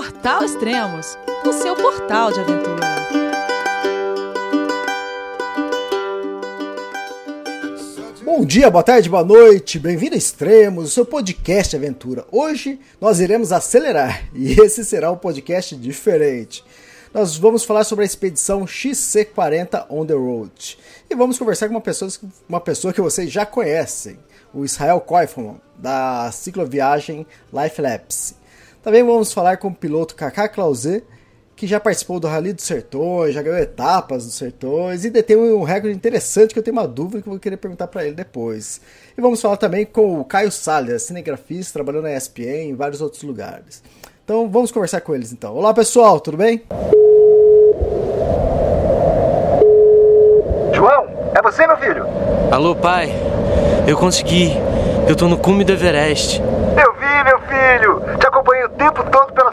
Portal Extremos, o seu portal de aventura. Bom dia, boa tarde, boa noite, bem-vindo a Extremos, o seu podcast aventura. Hoje nós iremos acelerar e esse será um podcast diferente. Nós vamos falar sobre a expedição XC40 On the Road e vamos conversar com uma pessoa, uma pessoa que vocês já conhecem, o Israel Koifman, da cicloviagem Life Lapse. Também vamos falar com o piloto Kaká Clauset, que já participou do Rally dos Sertões, já ganhou etapas dos Sertões e detém um recorde interessante que eu tenho uma dúvida que eu vou querer perguntar para ele depois. E vamos falar também com o Caio Salles, cinegrafista, trabalhando na ESPN em vários outros lugares. Então vamos conversar com eles então. Olá pessoal, tudo bem? João, é você meu filho? Alô pai, eu consegui. Eu tô no cume do Everest. Eu vi meu filho, te acompanhei o tempo todo pela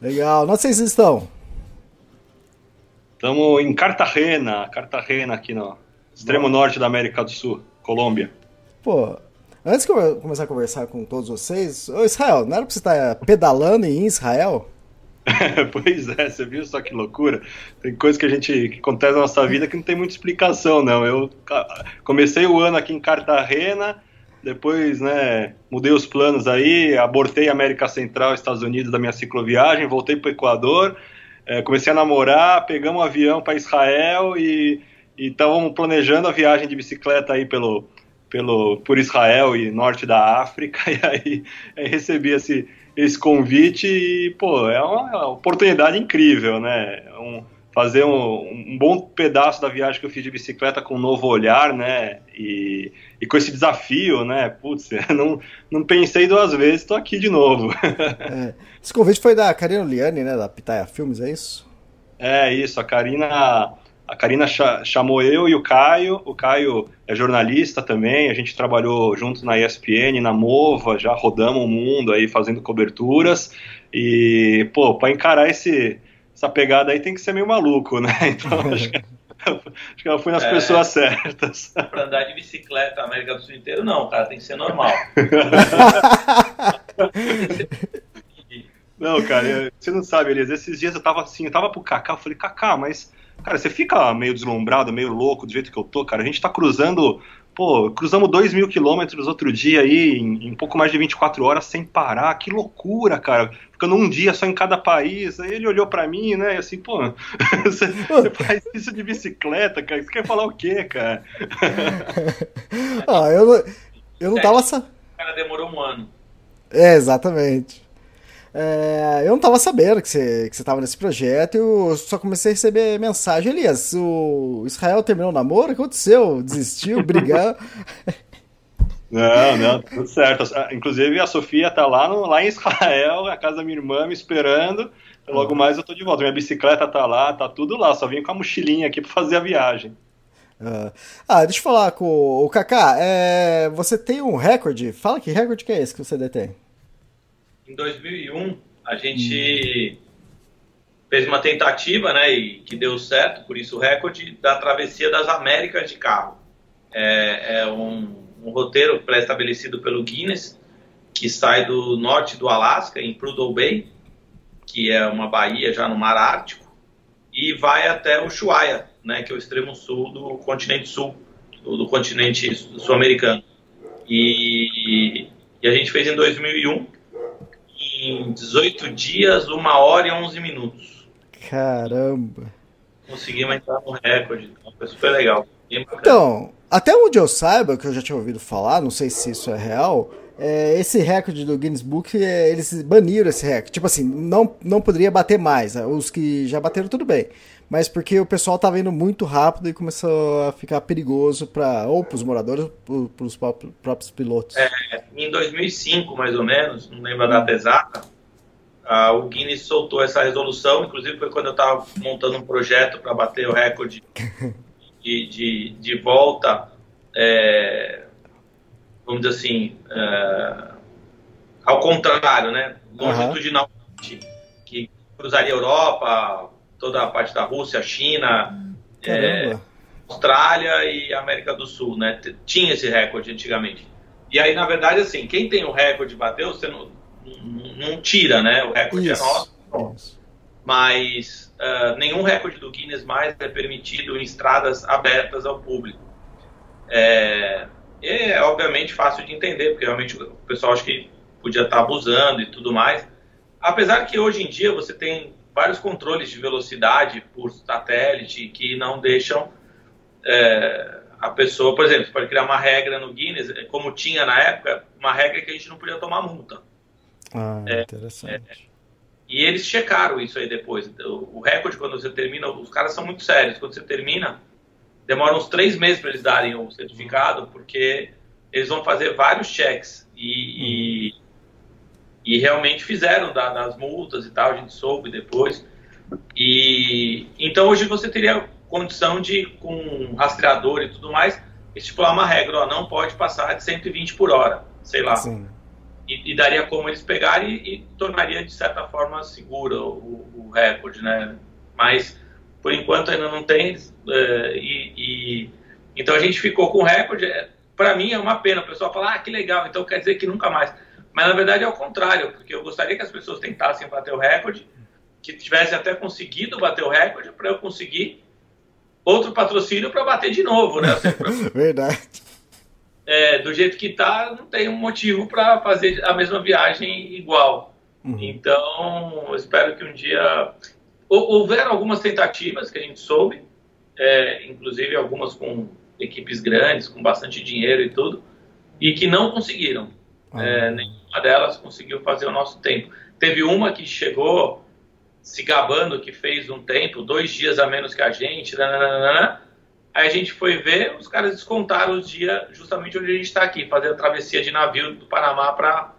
legal. Não sei se vocês estão. Estamos em Cartagena, Cartagena aqui no extremo norte da América do Sul, Colômbia. Pô, antes que eu começar a conversar com todos vocês, ô Israel, não era pra você estar pedalando em Israel? pois é, você viu só que loucura? Tem coisa que a gente que acontece na nossa vida que não tem muita explicação, não. Eu comecei o ano aqui em Cartagena, depois, né, mudei os planos aí, abortei América Central, Estados Unidos da minha cicloviagem, voltei para o Equador é, comecei a namorar, pegamos um avião para Israel e estávamos planejando a viagem de bicicleta aí pelo, pelo, por Israel e norte da África, e aí, aí recebi esse, esse convite e, pô, é uma, é uma oportunidade incrível, né? Um, fazer um, um, bom pedaço da viagem que eu fiz de bicicleta com um novo olhar, né? E, e com esse desafio, né? Putz, não, não pensei duas vezes, estou aqui de novo. É. Esse convite foi da Karina Liane, né? Da Pitaia Filmes, é isso? É, isso. A Karina, a Karina chamou eu e o Caio. O Caio é jornalista também. A gente trabalhou junto na ESPN, na Mova, já rodamos o mundo aí fazendo coberturas. E, pô, para encarar esse essa pegada aí tem que ser meio maluco, né? Então acho que, acho que ela foi nas é, pessoas certas. Pra andar de bicicleta na América do Sul inteiro, não, cara, tem que ser normal. não, cara, você não sabe, Elias, esses dias eu tava assim, eu tava pro Kaká, eu falei, Kaká, mas, cara, você fica meio deslumbrado, meio louco do jeito que eu tô, cara, a gente tá cruzando Pô, cruzamos 2 mil quilômetros outro dia aí, em, em, pouco mais de 24 horas, sem parar. Que loucura, cara. Ficando um dia só em cada país. Aí ele olhou para mim, né? E assim, pô, você, você, faz isso de bicicleta, cara. Você quer falar o quê, cara? ah, eu, eu não tava. Sa... Cara, demorou um ano. É, exatamente. É, eu não estava sabendo que você, que você tava nesse projeto, eu só comecei a receber mensagem. Elias, o Israel terminou o namoro? O que aconteceu? Desistiu? Brigou? Não, não, tudo certo. Inclusive a Sofia tá lá, no, lá em Israel, na casa da minha irmã, me esperando. Logo uhum. mais eu tô de volta. Minha bicicleta tá lá, tá tudo lá. Só vim com a mochilinha aqui para fazer a viagem. Uh, ah, deixa eu falar com o Kaká. É, você tem um recorde? Fala que recorde que é esse que você detém? Em 2001, a gente fez uma tentativa, né, e que deu certo, por isso o recorde, da travessia das Américas de carro. É, é um, um, roteiro pré-estabelecido pelo Guinness, que sai do norte do Alasca, em Prudhoe Bay, que é uma baía já no Mar Ártico, e vai até o Ushuaia, né, que é o extremo sul do continente sul, do, do continente sul-americano. E, e a gente fez em 2001, em 18 dias, 1 hora e 11 minutos. Caramba! Conseguimos entrar no recorde, então foi super legal. Então, até onde eu saiba, que eu já tinha ouvido falar, não sei se isso é real, é, esse recorde do Guinness Book, é, eles baniram esse recorde. Tipo assim, não, não poderia bater mais. Os que já bateram, tudo bem mas porque o pessoal estava indo muito rápido e começou a ficar perigoso para ou para os moradores ou para os próprios pilotos. É, em 2005, mais ou menos, não lembro a data exata, a, o Guinness soltou essa resolução, inclusive foi quando eu estava montando um projeto para bater o recorde de, de, de volta, é, vamos dizer assim, é, ao contrário, né? Longitudinal, uhum. que cruzaria a Europa, toda a parte da Rússia, China, é, Austrália e América do Sul, né? Tinha esse recorde antigamente. E aí, na verdade, assim, quem tem o recorde bateu, você não, não, tira, né? O recorde é Isso. é nosso. Mas uh, nenhum recorde do Guinness mais é permitido em estradas abertas ao público. É, é obviamente fácil de entender, porque realmente o pessoal acha que podia estar abusando e tudo mais. Apesar que hoje em dia você tem vários controles de velocidade por satélite que não deixam é, a pessoa, por exemplo, você pode criar uma regra no Guinness, como tinha na época, uma regra que a gente não podia tomar multa. Ah, é, interessante. É, e eles checaram isso aí depois. O, o recorde, quando você termina, os caras são muito sérios. Quando você termina, demora uns três meses para eles darem o certificado, porque eles vão fazer vários checks. E, e, e realmente fizeram da, das multas e tal, a gente soube depois. E então hoje você teria condição de, com rastreador e tudo mais, estipular uma regra, ó, não pode passar de 120 por hora, sei lá. E, e, daria como eles pegarem e, e, tornaria, de certa forma, seguro o, o, recorde, né? Mas, por enquanto, ainda não tem. É, e, e, então, a gente ficou com o recorde. É, Para mim, é uma pena. O pessoal fala, ah, que legal, então quer dizer que nunca mais. Mas, na verdade, é o contrário, porque eu gostaria que as pessoas tentassem bater o recorde, que tivessem até conseguido bater o recorde, para eu conseguir outro patrocínio para bater de novo, né? Verdade. É, do jeito que tá, não tem um motivo para fazer a mesma viagem igual. Uhum. Então, espero que um dia. Houveram algumas tentativas que a gente soube, é, inclusive algumas com equipes grandes, com bastante dinheiro e tudo, e que não conseguiram. Uhum. É, nenhuma delas conseguiu fazer o nosso tempo. Teve uma que chegou se gabando que fez um tempo, dois dias a menos que a gente, nananana. aí a gente foi ver, os caras descontaram os dias justamente onde a gente está aqui, fazendo a travessia de navio do Panamá para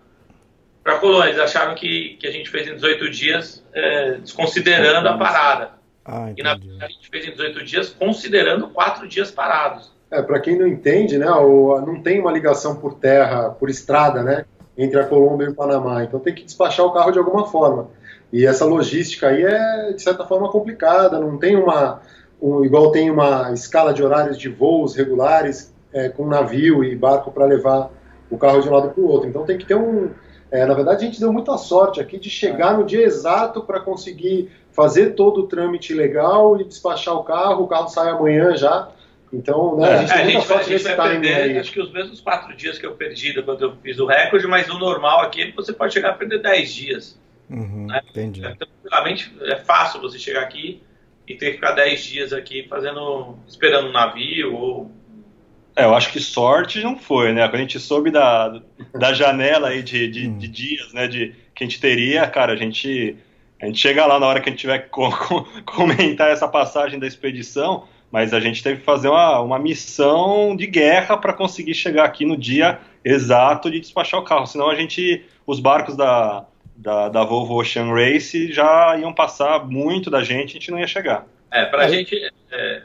para Colônia. Eles acharam que, que a gente fez em 18 dias, é, desconsiderando a parada. Ah, e na verdade a gente fez em 18 dias, considerando quatro dias parados. É, para quem não entende, né, não tem uma ligação por terra, por estrada, né, entre a Colômbia e o Panamá. Então tem que despachar o carro de alguma forma. E essa logística aí é, de certa forma, complicada, não tem uma. Um, igual tem uma escala de horários de voos regulares é, com navio e barco para levar o carro de um lado para o outro. Então tem que ter um. É, na verdade, a gente deu muita sorte aqui de chegar no dia exato para conseguir fazer todo o trâmite legal e despachar o carro. O carro sai amanhã já. Então, né, a gente, é, a gente, vai, a gente vai perder, aí. acho que os mesmos quatro dias que eu perdi quando eu fiz o recorde, mas o normal aqui você pode chegar a perder dez dias. Uhum, né? Entendi. É, tranquilamente é fácil você chegar aqui e ter que ficar 10 dias aqui fazendo, esperando um navio ou é, eu acho que sorte não foi, né? Quando a gente soube da, da janela aí de, de, de, dias, né, de, que a gente teria, cara, a gente, a gente chega lá na hora que a gente tiver que com, com, comentar essa passagem da expedição, mas a gente teve que fazer uma, uma missão de guerra para conseguir chegar aqui no dia exato de despachar o carro, senão a gente, os barcos da, da, da Volvo Ocean Race já iam passar muito da gente, a gente não ia chegar. É, pra a gente, é,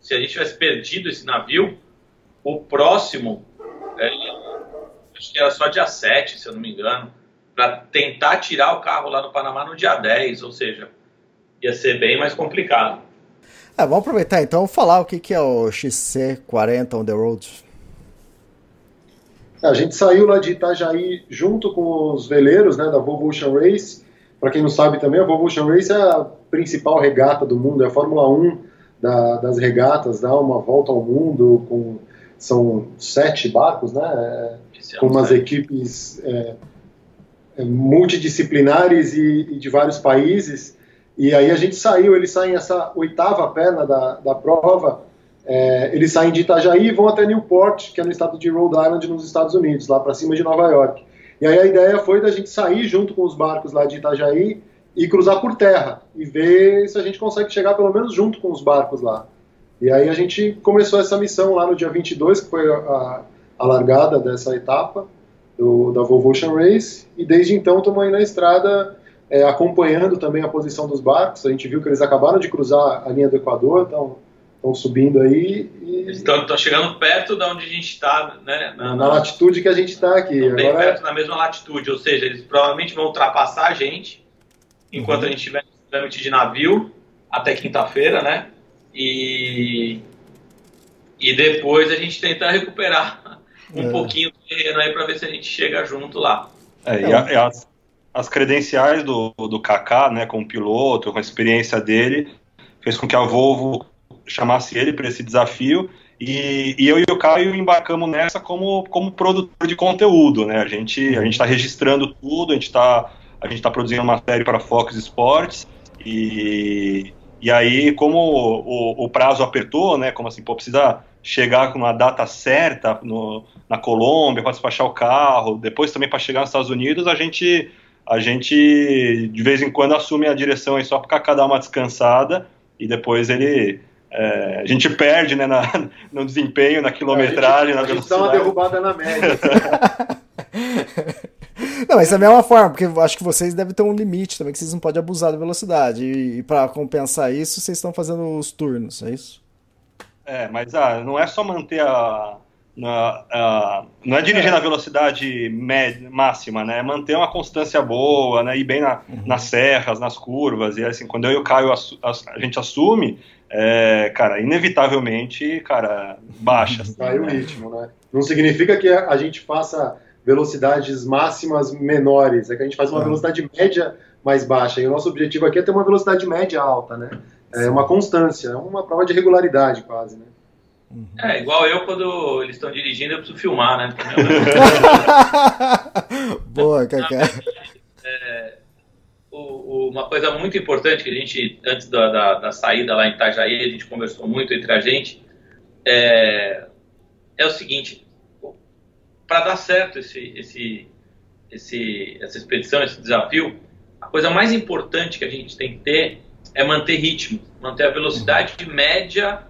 se a gente tivesse perdido esse navio, o próximo, é, acho que era só dia 7, se eu não me engano, para tentar tirar o carro lá no Panamá no dia 10, ou seja, ia ser bem mais complicado. É, vamos aproveitar então e falar o que, que é o XC40 on the road. A gente saiu lá de Itajaí junto com os veleiros né, da Volvo Ocean Race. Para quem não sabe também, a Volvo Ocean Race é a principal regata do mundo, é a Fórmula 1 da, das regatas, dá uma volta ao mundo com são sete barcos, né? Com umas equipes é, é, multidisciplinares e, e, de vários países. E aí a gente saiu, eles saem essa oitava perna da, da prova é, eles saem de Itajaí e vão até Newport, que é no estado de Rhode Island, nos Estados Unidos, lá para cima de Nova York. E aí a ideia foi da gente sair junto com os barcos lá de Itajaí e cruzar por terra e ver se a gente consegue chegar pelo menos junto com os barcos lá. E aí a gente começou essa missão lá no dia 22, que foi a, a largada dessa etapa do, da Volvo Ocean Race, e desde então estamos aí na estrada é, acompanhando também a posição dos barcos. A gente viu que eles acabaram de cruzar a linha do Equador, estão subindo aí. E... Estão chegando perto de onde a gente está, né? Na, na, latitude que a gente está aqui. Agora... Bem perto, na mesma latitude, ou seja, eles provavelmente vão ultrapassar a gente enquanto uhum. a gente estiver no trâmite de navio até quinta-feira, né? E, e depois a gente tenta recuperar um é. pouquinho do terreno aí para ver se a gente chega junto lá. É, e, a, e as, as, credenciais do, do Kaká, né, como piloto, com a experiência dele, fez com que a Volvo chamasse ele para esse desafio e, e, eu e o Caio embarcamos nessa como, como produtor de conteúdo, né? A gente a está registrando tudo, a gente está está produzindo uma série para Fox Sports e, e aí como o, o, prazo apertou, né? Como assim, pô, precisa chegar com uma data certa no, na Colômbia para despachar o carro, depois também para chegar nos Estados Unidos, a gente a gente de vez em quando assume a direção aí só para cada uma descansada e depois ele é, a gente perde né, na, no desempenho, na quilometragem, a gente, na velocidade. A gente dá uma derrubada na média. não, mas também é uma forma, porque eu acho que vocês devem ter um limite também, que vocês não podem abusar da velocidade. E, e para compensar isso, vocês estão fazendo os turnos, é isso? É, mas ah, não é só manter a. Na, a não é dirigir é. na velocidade média, máxima, né? É manter uma constância boa, né? Ir bem na, uhum. nas serras, nas curvas. E assim, quando eu e o Caio a, a gente assume, é, cara, inevitavelmente, cara, baixa. Assim, Vai o ritmo, né? Não significa que a gente faça velocidades máximas menores, é que a gente faz uma é. velocidade média mais baixa. E o nosso objetivo aqui é ter uma velocidade média alta, né? É uma constância, é uma prova de regularidade quase, né? É, igual eu quando eles estão dirigindo, eu preciso filmar, né? Boa, Cacá. É, o, o, uma coisa muito importante que a gente, antes da, da, da, saída lá em Itajaí, a gente conversou muito entre a gente, é, é o seguinte, para dar certo esse, esse, esse, essa expedição, esse desafio, a coisa mais importante que a gente tem que ter é manter ritmo, manter a velocidade de média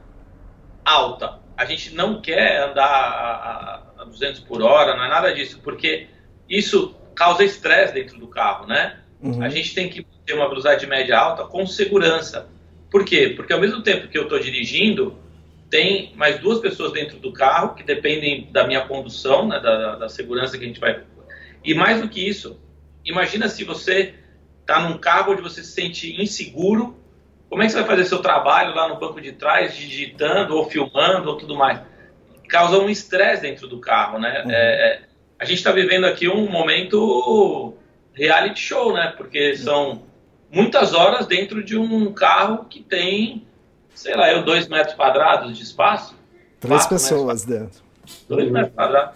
alta. A gente não quer andar a, a, a 200 por hora, não é nada disso, porque isso causa estresse dentro do carro, né? Uhum. A gente tem que ter uma velocidade média alta com segurança. Por quê? Porque ao mesmo tempo que eu estou dirigindo, tem mais duas pessoas dentro do carro que dependem da minha condução, né, da, da segurança que a gente vai. E mais do que isso, imagina se você está num carro onde você se sente inseguro, como é que você vai fazer seu trabalho lá no banco de trás, digitando ou filmando ou tudo mais? Causa um estresse dentro do carro, né? Uhum. É, é, a gente está vivendo aqui um momento reality show, né? Porque são muitas horas dentro de um carro que tem, sei lá, eu, dois metros quadrados de espaço. Três pessoas dentro. Dois metros quadrados.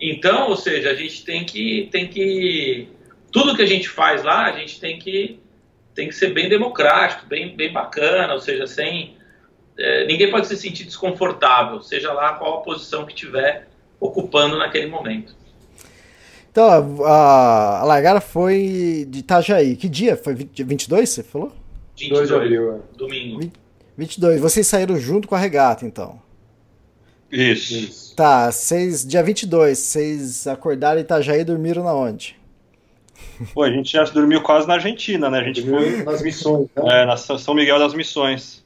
Então, ou seja, a gente tem que, tem que. Tudo que a gente faz lá, a gente tem que, tem que ser bem democrático, bem, bem bacana, ou seja, sem. É, ninguém pode se sentir desconfortável, seja lá qual a posição que tiver ocupando naquele momento. Então, a, a largada foi de Itajaí. Que dia? Foi 22, você falou? 22 de abril, é. domingo. 22. Vocês saíram junto com a regata, então? Isso. Isso. Tá, vocês, dia 22, vocês acordaram em Itajaí e dormiram na onde? Pô, a gente já dormiu quase na Argentina, né? A gente foi. Nas missões, né? É, na São Miguel das Missões.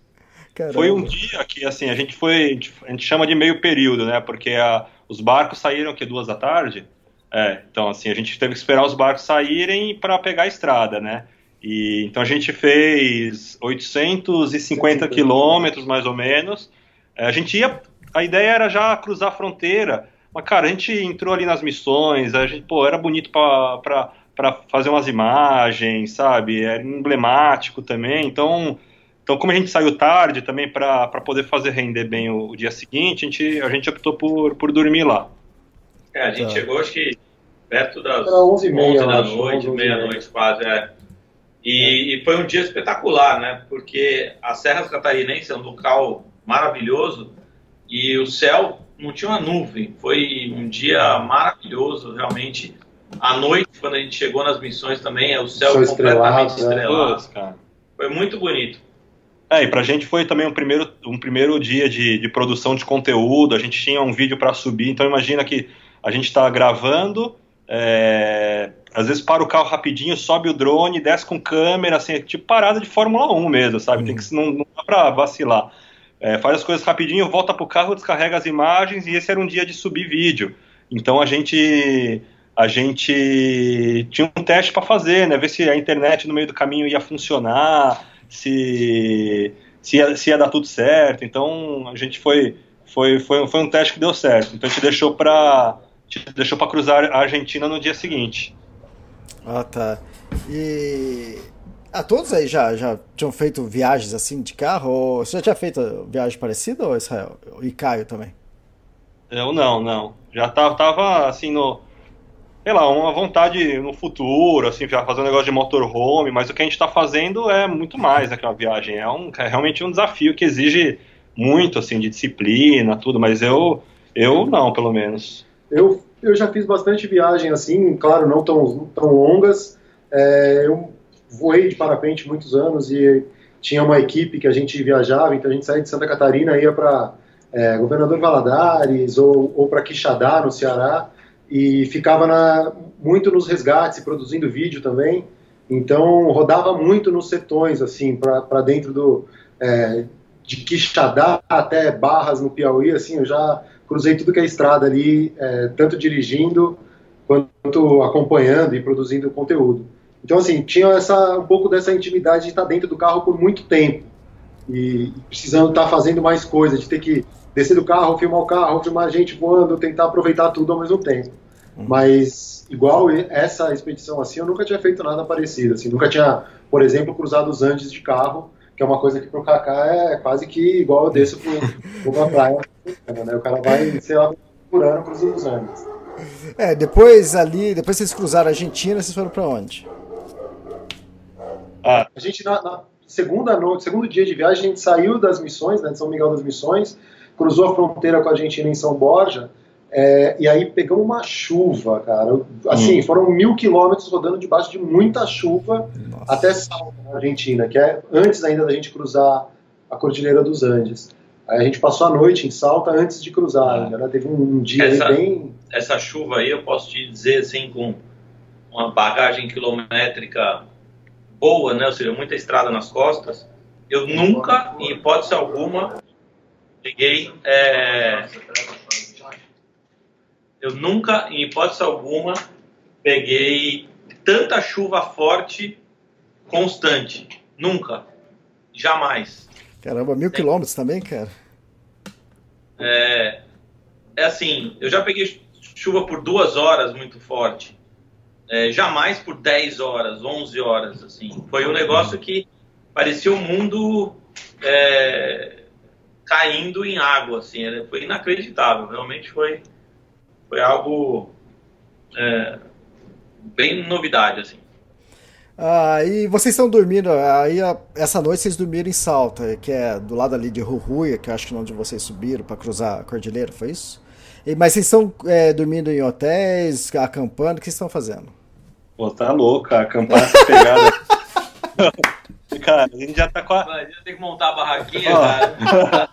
Caramba. Foi um dia que, assim, a gente foi. A gente chama de meio período, né? Porque a, os barcos saíram aqui duas da tarde. É, então assim, a gente teve que esperar os barcos saírem para pegar a estrada, né? E, então a gente fez 850 quilômetros, mais ou menos. É, a gente ia, a ideia era já cruzar a fronteira, mas cara, a gente entrou ali nas missões, a gente, pô, era bonito para fazer umas imagens, sabe? Era emblemático também, então... Então, como a gente saiu tarde também para poder fazer render bem o, o, dia seguinte, a gente, a gente optou por, por dormir lá. É, a gente tá. chegou, acho que perto das 11, h 30 da noite, meia-noite quase. É. E, e, foi um dia espetacular, né? Porque as Serras Catarinenses é um local maravilhoso e o céu não tinha uma nuvem. Foi um dia maravilhoso, realmente. À noite, quando a gente chegou nas missões também, o céu, o céu completamente estrelado. estrelado. Foi muito bonito. É, e pra gente foi também um primeiro, um primeiro dia de, de produção de conteúdo, a gente tinha um vídeo para subir, então imagina que a gente está gravando, é, às vezes para o carro rapidinho, sobe o drone, desce com câmera, assim, é tipo parada de Fórmula 1 mesmo, sabe? Tem que, não, não dá pra vacilar. É, faz as coisas rapidinho, volta pro carro, descarrega as imagens e esse era um dia de subir vídeo. Então a gente a gente tinha um teste para fazer, né? Ver se a internet no meio do caminho ia funcionar, se se ia, se ia dar tudo certo. Então a gente foi foi, foi, foi um teste que deu certo. Então a gente deixou para deixou para cruzar a Argentina no dia seguinte. Ah, tá. E ah, todos aí já, já tinham feito viagens assim de carro? Ou você já tinha feito viagem parecida, ou Israel? E Caio também? Eu não, não. Já tava, tava assim no. Sei lá, uma vontade no futuro, assim, fazer um negócio de motorhome, mas o que a gente está fazendo é muito mais daquela viagem. É, um, é realmente um desafio que exige muito, assim, de disciplina, tudo, mas eu, eu não, pelo menos. Eu, eu já fiz bastante viagem assim, claro, não tão, tão longas. É, eu voei de parapente muitos anos e tinha uma equipe que a gente viajava, então a gente saía de Santa Catarina, ia para é, Governador Valadares ou, ou para Quixadá, no Ceará, e ficava na, muito nos resgates produzindo vídeo também. Então rodava muito nos setões, assim, para dentro do. É, de Quixadá até Barras no Piauí, assim, eu já cruzei tudo que é estrada ali, é, tanto dirigindo quanto acompanhando e produzindo conteúdo. Então, assim, tinha essa, um pouco dessa intimidade de estar dentro do carro por muito tempo e precisando estar fazendo mais coisas, de ter que descer do carro, filmar o carro, filmar a gente voando, tentar aproveitar tudo ao mesmo tempo. Uhum. Mas, igual essa expedição assim, eu nunca tinha feito nada parecido. Assim, nunca tinha, por exemplo, cruzado os Andes de carro, que é uma coisa que pro Kaká é quase que igual eu desço pro, uma praia. Né? O cara vai, sei lá, por ano cruzando os Andes. É, depois ali, depois vocês cruzaram a Argentina, vocês foram para onde? Ah. A gente, na, na, segunda noite, segundo dia de viagem, a gente saiu das missões, né, de São Miguel das Missões, cruzou a fronteira com a Argentina em São Borja, é, e aí pegamos uma chuva, cara. Assim, hum. foram mil quilômetros rodando debaixo de muita chuva Nossa. até Salta, na Argentina, que é antes ainda da gente cruzar a Cordilheira dos Andes. Aí a gente passou a noite em Salta antes de cruzar ah. ainda, né? Teve um, um dia essa, bem... Essa chuva aí, eu posso te dizer, assim, com uma bagagem quilométrica boa, né? Ou seja, muita estrada nas costas. Eu nunca, em hipótese alguma, peguei. É... Eu nunca, em hipótese alguma, peguei tanta chuva forte constante. Nunca. Jamais. Caramba, mil quilômetros também, cara? É, é assim, eu já peguei chuva por duas horas muito forte é, jamais por 10 horas, 11 horas, assim. Foi um negócio que parecia o um mundo é, caindo em água, assim. Foi inacreditável, realmente foi, foi algo é, bem novidade, assim. Ah, e vocês estão dormindo, aí essa noite vocês dormiram em Salta, que é do lado ali de Ruruia, que eu acho que é onde vocês subiram para cruzar a cordilheira, foi isso? E, mas vocês estão é, dormindo em hotéis, acampando, o que vocês estão fazendo? Pô, tá louco, a campana tá pegada. cara, a gente já tá com a. Vai, já tem que montar a barraquinha, cara.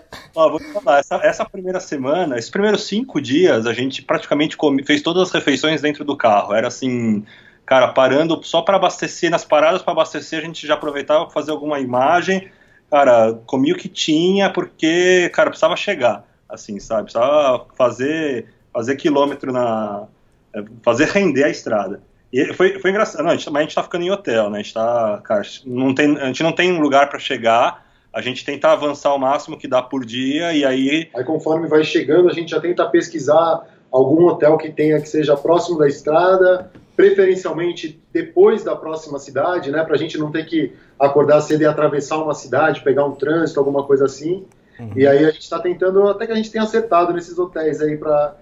Ó, vou te falar, essa, essa, primeira semana, esses primeiros cinco dias, a gente praticamente come, fez todas as refeições dentro do carro. Era assim, cara, parando só para abastecer, nas paradas para abastecer, a gente já aproveitava para fazer alguma imagem. Cara, comia o que tinha, porque, cara, precisava chegar, assim, sabe? Precisava fazer, fazer quilômetro na. fazer render a estrada. E foi, foi engraçado. Não, a gente, mas a gente tá ficando em hotel, né? A gente tá. Cara, não tem, a gente não tem lugar para chegar. A gente tenta avançar o máximo que dá por dia e aí. Aí conforme vai chegando, a gente já tenta pesquisar algum hotel que tenha que seja próximo da estrada, preferencialmente depois da próxima cidade, né? Pra gente não ter que acordar cedo e atravessar uma cidade, pegar um trânsito, alguma coisa assim. Uhum. E aí a gente está tentando, até que a gente tenha acertado nesses hotéis aí para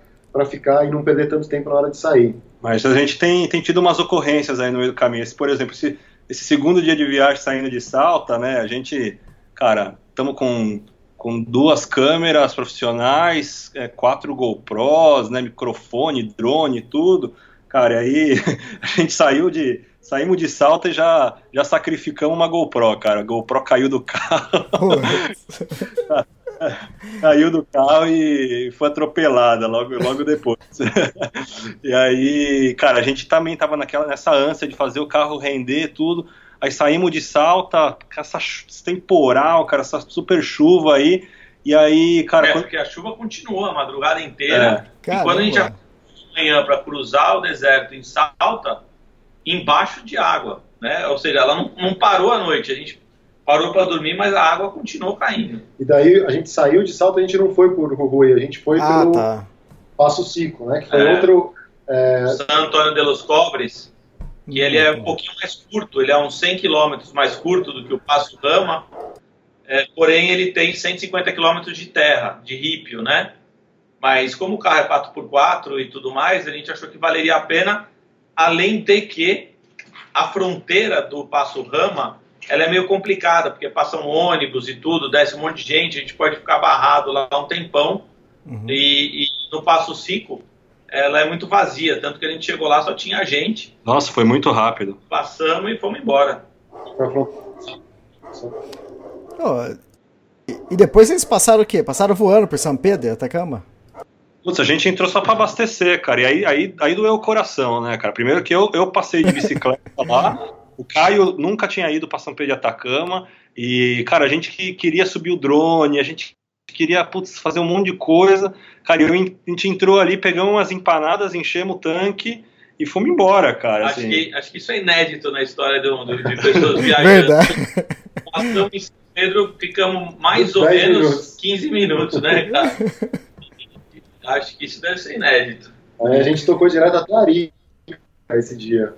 ficar e não perder tanto tempo na hora de sair. Mas a gente tem, tem tido umas ocorrências aí no meio do caminho. Esse, por exemplo, esse, esse segundo dia de viagem saindo de Salta, né? A gente, cara, estamos com, com duas câmeras profissionais, é, quatro GoPros, né? Microfone, drone, tudo. Cara, aí a gente saiu de. Saímos de salta e já, já sacrificamos uma GoPro, cara. A GoPro caiu do carro. caiu do carro e foi atropelada logo, logo depois. e aí, cara, a gente também tava naquela, nessa ânsia de fazer o carro render tudo. Aí saímos de salta, essa temporal, cara, essa super chuva aí. E aí, cara. É, quando... porque a chuva continuou a madrugada inteira. É. E quando a gente já manhã para cruzar o deserto em Salta, embaixo de água, né? Ou seja, ela não, não parou à noite. A gente parou para dormir, mas a água continuou caindo. E daí a gente saiu de Salta, a gente não foi por Rui, a gente foi ah, pelo tá. Passo Cico, né? Que foi é. outro. É... San Antônio de los Cobres, que ele é um pouquinho mais curto, ele é uns 100 quilômetros mais curto do que o Passo Rama, é, porém ele tem 150 quilômetros de terra, de rípio, né? Mas como o carro é 4x4 e tudo mais, a gente achou que valeria a pena, além de que a fronteira do Passo Rama ela é meio complicada, porque passa um ônibus e tudo, desce um monte de gente, a gente pode ficar barrado lá um tempão. Uhum. E, e, no Passo Cico, ela é muito vazia, tanto que a gente chegou lá só tinha gente. Nossa, foi muito rápido. Passamos e fomos embora. Oh, e, depois eles passaram o quê? Passaram voando por São Pedro e Atacama? Putz, a gente entrou só para abastecer, cara. E aí, aí, aí doeu o coração, né, cara? Primeiro que eu, eu passei de bicicleta lá, o Caio nunca tinha ido para São Pedro de Atacama. E, cara, a gente que queria subir o drone, a gente queria putz, fazer um monte de coisa. Cara, eu, a gente entrou ali, pegamos umas empanadas, enchemos o tanque e fomos embora, cara. Acho, assim. que, acho que isso é inédito na história do, do, de pessoas viajando. Verdade. Passamos em São Pedro, ficamos mais ou menos minutos. 15 minutos, né, cara? Acho que isso deve ser inédito. Aí a gente tocou direto até Arica esse dia.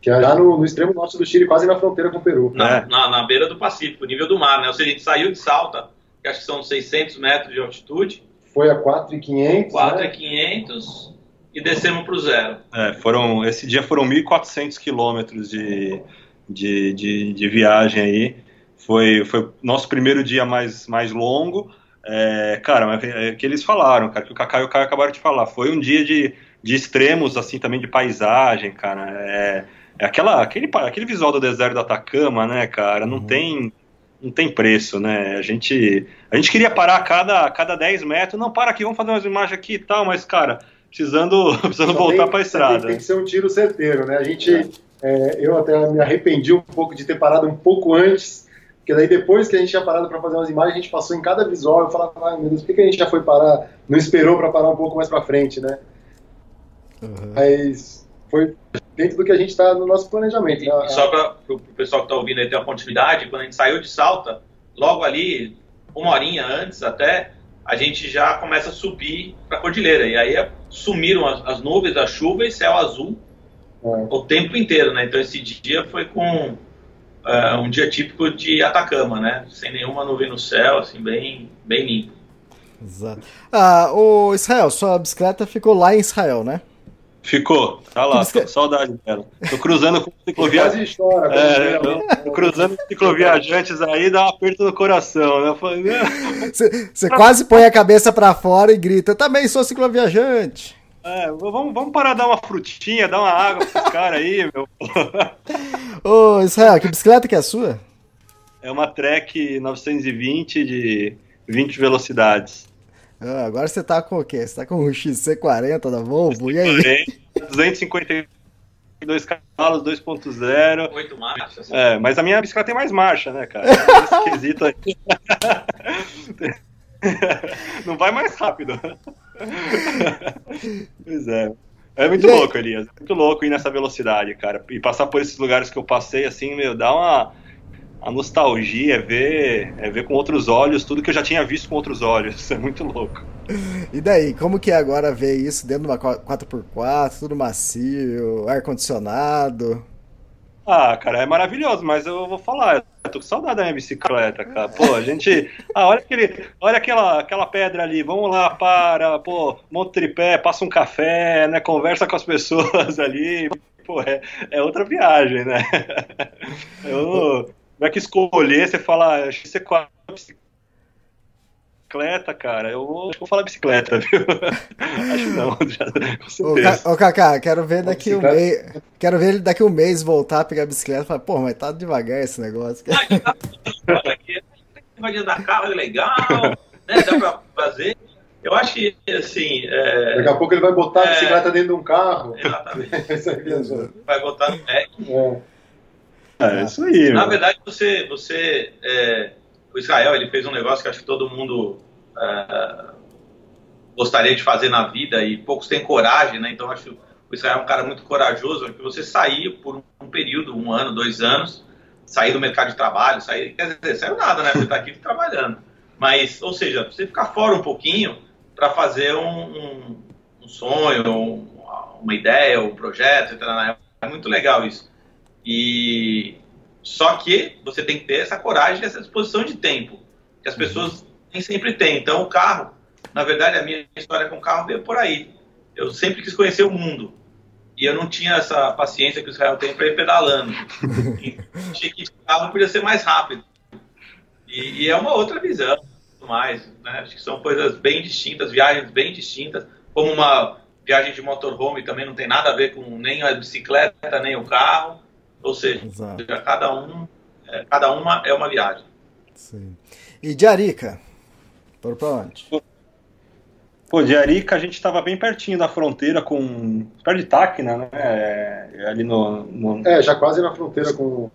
Que é já no, no, extremo norte do Chile, quase na fronteira com o Peru. Na, é. na, na, beira do Pacífico, nível do mar, né? Ou seja, a gente saiu de Salta, que acho que são 600 metros de altitude. Foi a 4,500. 4,500 né? e descemos para o zero. É, foram, esse dia foram 1.400 quilômetros de, de, de, de, viagem aí. Foi, foi nosso primeiro dia mais, mais longo. É, cara, é que eles falaram, cara, que o Kaká e o Caio acabaram de falar. Foi um dia de, de extremos, assim, também de paisagem, cara. É, é aquela, aquele, aquele visual do deserto do Atacama, né, cara? Não uhum. tem não tem preço, né? A gente, a gente queria parar a cada, cada 10 metros. Não, para aqui, vamos fazer umas imagens aqui e tal, mas, cara, precisando, precisando voltar para a estrada. Tem que ser um tiro certeiro, né? A gente, é. É, eu até me arrependi um pouco de ter parado um pouco antes porque daí depois que a gente tinha parado para fazer umas imagens, a gente passou em cada visual e falava, ai meu Deus, por que a gente já foi parar, não esperou para parar um pouco mais para frente, né? Uhum. Mas foi dentro do que a gente está no nosso planejamento. Né? E, só para o pessoal que está ouvindo aí ter uma continuidade, quando a gente saiu de Salta, logo ali, uma horinha antes até, a gente já começa a subir para a cordilheira. E aí sumiram as, as, nuvens, a chuva e céu azul é. o tempo inteiro, né? Então esse dia foi com uh, um dia típico de Atacama, né? Sem nenhuma nuvem no céu, assim, bem, bem limpo. Exato. Ah, o Israel, sua bicicleta ficou lá em Israel, né? Ficou, tá lá, tô com saudade dela. Tô cruzando com cicloviajantes. É, tô cruzando com cicloviajantes aí, dá um aperto no coração, né? Você quase põe a cabeça para fora e grita: Eu também sou cicloviajante. É, vamos, vamos parar dar uma frutinha, dar uma água pra esse cara aí, meu. Ô, Israel, que bicicleta que é a sua? É uma Trek 920 de 20 velocidades. Ah, agora você tá com o quê? Você tá com o XC40 da Volvo, e aí? 252 cavalos, 2.0. 8 marchas. É, mas a minha bicicleta tem mais marcha, né, cara? Esse quesito aí. Não vai mais rápido. pois é. É muito louco, Elias. É muito louco ir nessa velocidade, cara. E passar por esses lugares que eu passei, assim, meu, dá uma, uma nostalgia, é ver, é ver com outros olhos tudo que eu já tinha visto com outros olhos. É muito louco. E daí, como que é agora ver isso dentro de uma 4x4, tudo macio, ar-condicionado? Ah, cara, é maravilhoso, mas eu vou falar, eu tô com saudade da minha bicicleta, cara. Pô, a gente. Ah, olha, aquele, olha aquela, aquela pedra ali, vamos lá, para, pô, monta tripé, passa um café, né? Conversa com as pessoas ali. Pô, é, é outra viagem, né? Eu, não é que escolher, você fala, acho que você bicicleta, cara, eu vou, vou falar bicicleta, viu? Acho não, já, com certeza. Ô, Kaká, quero ver daqui um mês. Quero ver ele daqui um mês voltar a pegar a bicicleta e falar, pô, mas tá devagar esse negócio. Vai andar carro é legal, né? Dá pra fazer. Eu acho que, assim. É... Daqui a pouco ele vai botar a bicicleta é... dentro de um carro. Exatamente. vai botar no deck. É. É, isso aí. Na verdade, você. você é... O Israel ele fez um negócio que acho que todo mundo é, gostaria de fazer na vida e poucos têm coragem, né? Então acho que o Israel é um cara muito corajoso, que você sair por um período, um ano, dois anos, sair do mercado de trabalho, sair, quer dizer, saiu nada, né? Você está aqui trabalhando. Mas, ou seja, você ficar fora um pouquinho para fazer um, um, um sonho, um, uma ideia, um projeto, etc. Né? É muito legal isso. E só que você tem que ter essa coragem, essa disposição de tempo, que as pessoas nem sempre têm. Então, o carro, na verdade, a minha história com o carro veio por aí. Eu sempre quis conhecer o mundo e eu não tinha essa paciência que o Israel tem para ir pedalando. e achei que carro podia ser mais rápido. E, e é uma outra visão, mais. Né? Acho que são coisas bem distintas, viagens bem distintas, como uma viagem de motorhome também não tem nada a ver com nem a bicicleta nem o carro. Ou seja, Exato. cada um, é, cada uma é uma viagem. Sim. E de Arica, foram para onde? Pô, de Arica a gente estava bem pertinho da fronteira com. perto de Tacna, né? É, ali no, no, É, já quase na fronteira com.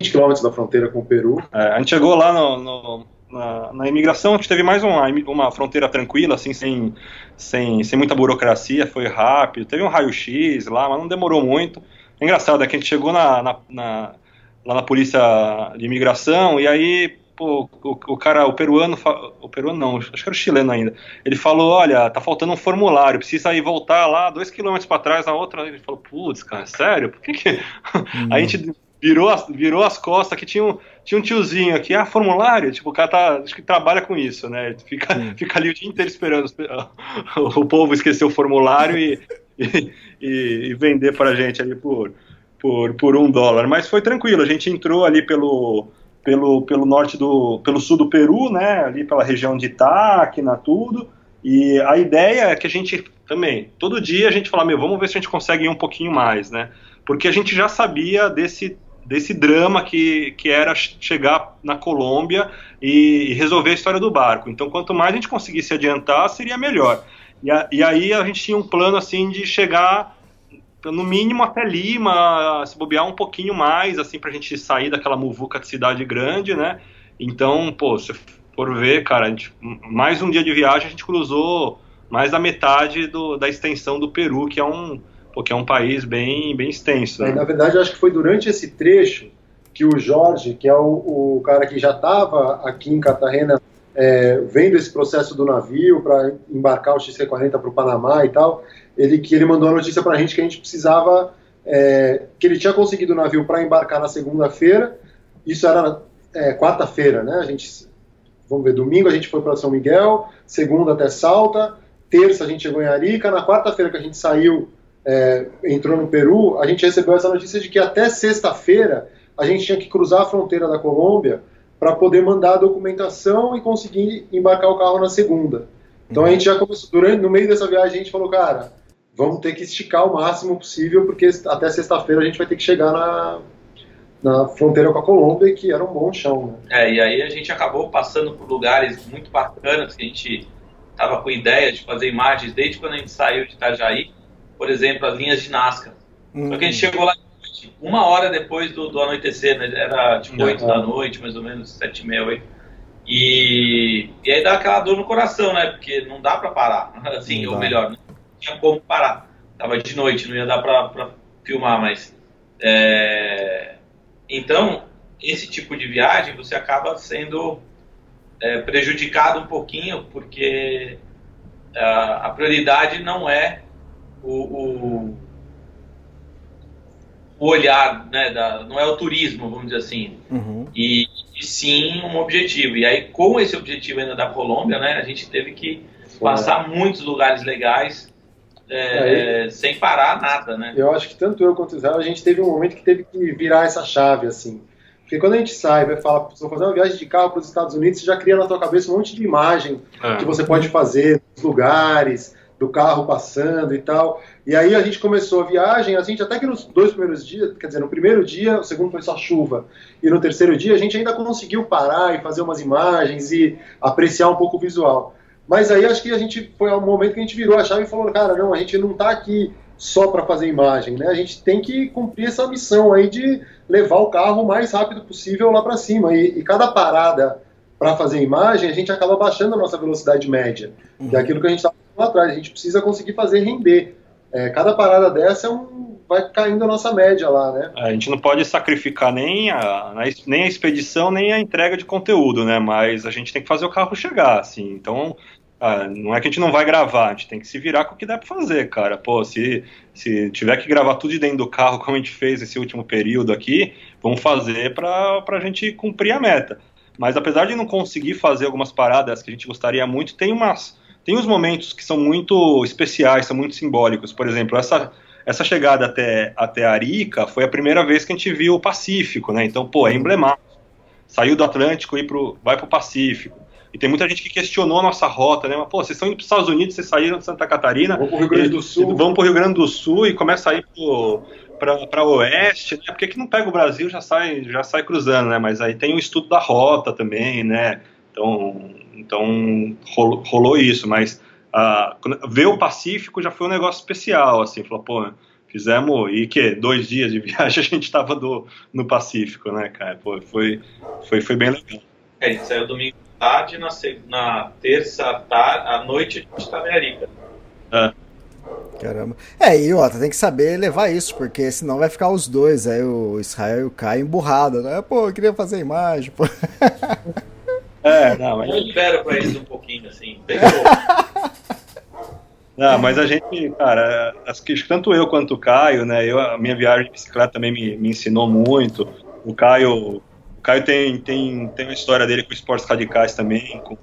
20 quilômetros da fronteira com o Peru. É, a gente chegou lá no, no, na, na, imigração, a gente teve mais uma, uma fronteira tranquila, assim, sem, sem, sem muita burocracia, foi rápido. Teve um raio-x lá, mas não demorou muito. É engraçado, é que a gente chegou na, na, na lá na polícia de imigração e aí pô, o, o, cara, o peruano, o peruano não, acho que era o chileno ainda, ele falou, olha, tá faltando um formulário, precisa ir voltar lá dois quilômetros para trás na outra, ele falou, putz, cara, sério? Por que que... Hum. a gente virou as, virou as costas, que tinha um, tinha um tiozinho aqui, ah, formulário, tipo, o cara tá, acho que trabalha com isso, né, fica, fica ali o dia inteiro esperando o povo esquecer o formulário e, e, e vender pra gente ali por, por, por um dólar, mas foi tranquilo, a gente entrou ali pelo pelo, pelo norte do, pelo sul do Peru, né, ali pela região de Tacna, tudo, e a ideia é que a gente também, todo dia a gente fala, meu, vamos ver se a gente consegue ir um pouquinho mais, né, porque a gente já sabia desse, desse drama que, que era chegar na Colômbia e, e resolver a história do barco, então quanto mais a gente conseguisse adiantar, seria melhor, e, a, e aí a gente tinha um plano, assim, de chegar no mínimo até Lima, se bobear um pouquinho mais, assim, pra gente sair daquela muvuca de cidade grande, né? Então, pô, se for ver, cara, a gente, mais um dia de viagem a gente cruzou mais da metade do, da extensão do Peru, que é um, pô, que é um país bem, bem extenso. Né? É, na verdade, eu acho que foi durante esse trecho que o Jorge, que é o, o cara que já estava aqui em Cartagena, é, vendo esse processo do navio para embarcar o XC-40 para o Panamá e tal, ele que ele mandou a notícia para a gente que a gente precisava, é, que ele tinha conseguido o navio para embarcar na segunda-feira, isso era é, quarta-feira, né? A gente, vamos ver, domingo a gente foi para São Miguel, segunda até Salta, terça a gente chegou em Arica, na quarta-feira que a gente saiu, é, entrou no Peru, a gente recebeu essa notícia de que até sexta-feira a gente tinha que cruzar a fronteira da Colômbia para poder mandar a documentação e conseguir embarcar o carro na segunda. Então a gente já começou, durante, no meio dessa viagem a gente falou, cara, vamos ter que esticar o máximo possível, porque até sexta-feira a gente vai ter que chegar na, na fronteira com a Colômbia, que era um bom chão. Né? É, e aí a gente acabou passando por lugares muito bacanas, que a gente estava com ideia de fazer imagens desde quando a gente saiu de Itajaí, por exemplo, as linhas de Nazca. Uhum. Só que a gente chegou lá uma hora depois do, do anoitecer, né? era tipo oito da noite, mais ou menos, sete e meia, oito. E, e aí dá aquela dor no coração, né? Porque não dá para parar, assim, ou melhor, né? tinha como parar. Tava de noite, não ia dar para filmar, mas. É... Então, esse tipo de viagem você acaba sendo é, prejudicado um pouquinho, porque a, a prioridade não é o, o, o olhar, né, da, não é o turismo, vamos dizer assim, uhum. e, e, sim um objetivo. E aí, com esse objetivo ainda da Colômbia, né, a gente teve que passar muitos lugares legais é, Aí, sem parar nada, né? Eu acho que tanto eu quanto o Israel, a gente teve um momento que teve que virar essa chave, assim. Porque quando a gente sai, vai falar, vou fazer uma viagem de carro para os Estados Unidos, você já cria na tua cabeça um monte de imagem é. que você pode fazer, lugares, do carro passando e tal. E aí a gente começou a viagem, a gente até que nos dois primeiros dias, quer dizer, no primeiro dia, o segundo foi só chuva, e no terceiro dia a gente ainda conseguiu parar e fazer umas imagens e apreciar um pouco o visual. Mas aí acho que a gente foi um momento que a gente virou a chave e falou, cara, não, a gente não está aqui só para fazer imagem, né? A gente tem que cumprir essa missão aí de levar o carro o mais rápido possível lá para cima. E, e, cada parada para fazer imagem, a gente acaba baixando a nossa velocidade média. Uhum. Que é aquilo que a gente estava atrás. A gente precisa conseguir fazer render. É, cada parada dessa é um, vai caindo a nossa média lá, né? A gente não pode sacrificar nem a, nem a expedição, nem a entrega de conteúdo, né? Mas a gente tem que fazer o carro chegar, assim. Então, ah, não é que a gente não vai gravar, a gente tem que se virar com o que der pra fazer, cara. Pô, se, se tiver que gravar tudo de dentro do carro, como a gente fez esse último período aqui, vamos fazer pra, pra gente cumprir a meta. Mas apesar de não conseguir fazer algumas paradas que a gente gostaria muito, tem umas. Tem uns momentos que são muito especiais, são muito simbólicos. Por exemplo, essa, essa chegada até, até Arica foi a primeira vez que a gente viu o Pacífico, né? Então, pô, é emblemático. Saiu do Atlântico e pro, vai pro Pacífico. E tem muita gente que questionou a nossa rota, né? Mas, pô, vocês estão indo para os Estados Unidos, vocês saíram de Santa Catarina. Vamos para o Rio Grande do Sul. Vamos para o Rio Grande do Sul e começa a ir para oeste, né? Porque que não pega o Brasil já sai, já sai cruzando, né? Mas aí tem o estudo da rota também, né? Então, então rolou, rolou isso, mas uh, ver o Pacífico já foi um negócio especial, assim, falou, pô, fizemos, e que, dois dias de viagem a gente estava no Pacífico, né, cara, pô, foi, foi, foi bem legal. É, a gente saiu domingo tarde, na, na terça tarde, à noite a gente está em Arica. É. Caramba. É, e outra, tem que saber levar isso, porque senão vai ficar os dois, aí o Israel e o Caio emburrado, né? Pô, eu queria fazer imagem, pô. É, não, mas... Eu espero pra eles um pouquinho, assim, Não, mas a gente, cara, acho que tanto eu quanto o Caio, né? Eu, a minha viagem de bicicleta também me, me ensinou muito. O Caio Caio tem, tem, tem uma história dele com esportes radicais também, com,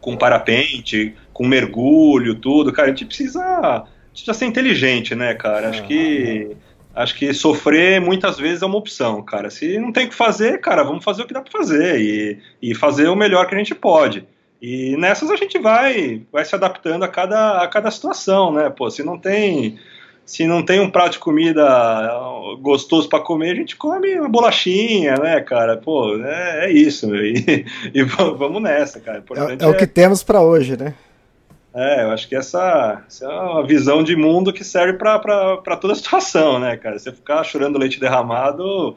com parapente, com mergulho, tudo. Cara, a gente precisa, a gente precisa ser inteligente, né, cara? Acho que acho que sofrer muitas vezes é uma opção, cara. Se não tem o que fazer, cara, vamos fazer o que dá para fazer e, e fazer o melhor que a gente pode. E nessas a gente vai, vai se adaptando a cada, a cada situação, né? Pô, se não tem se não tem um prato de comida gostoso para comer, a gente come uma bolachinha, né, cara? Pô, é, é isso. E, e, vamos nessa, cara. É, é, o que temos para hoje, né? É, eu acho que essa, essa, é uma visão de mundo que serve para toda a situação, né, cara? Você ficar chorando leite derramado,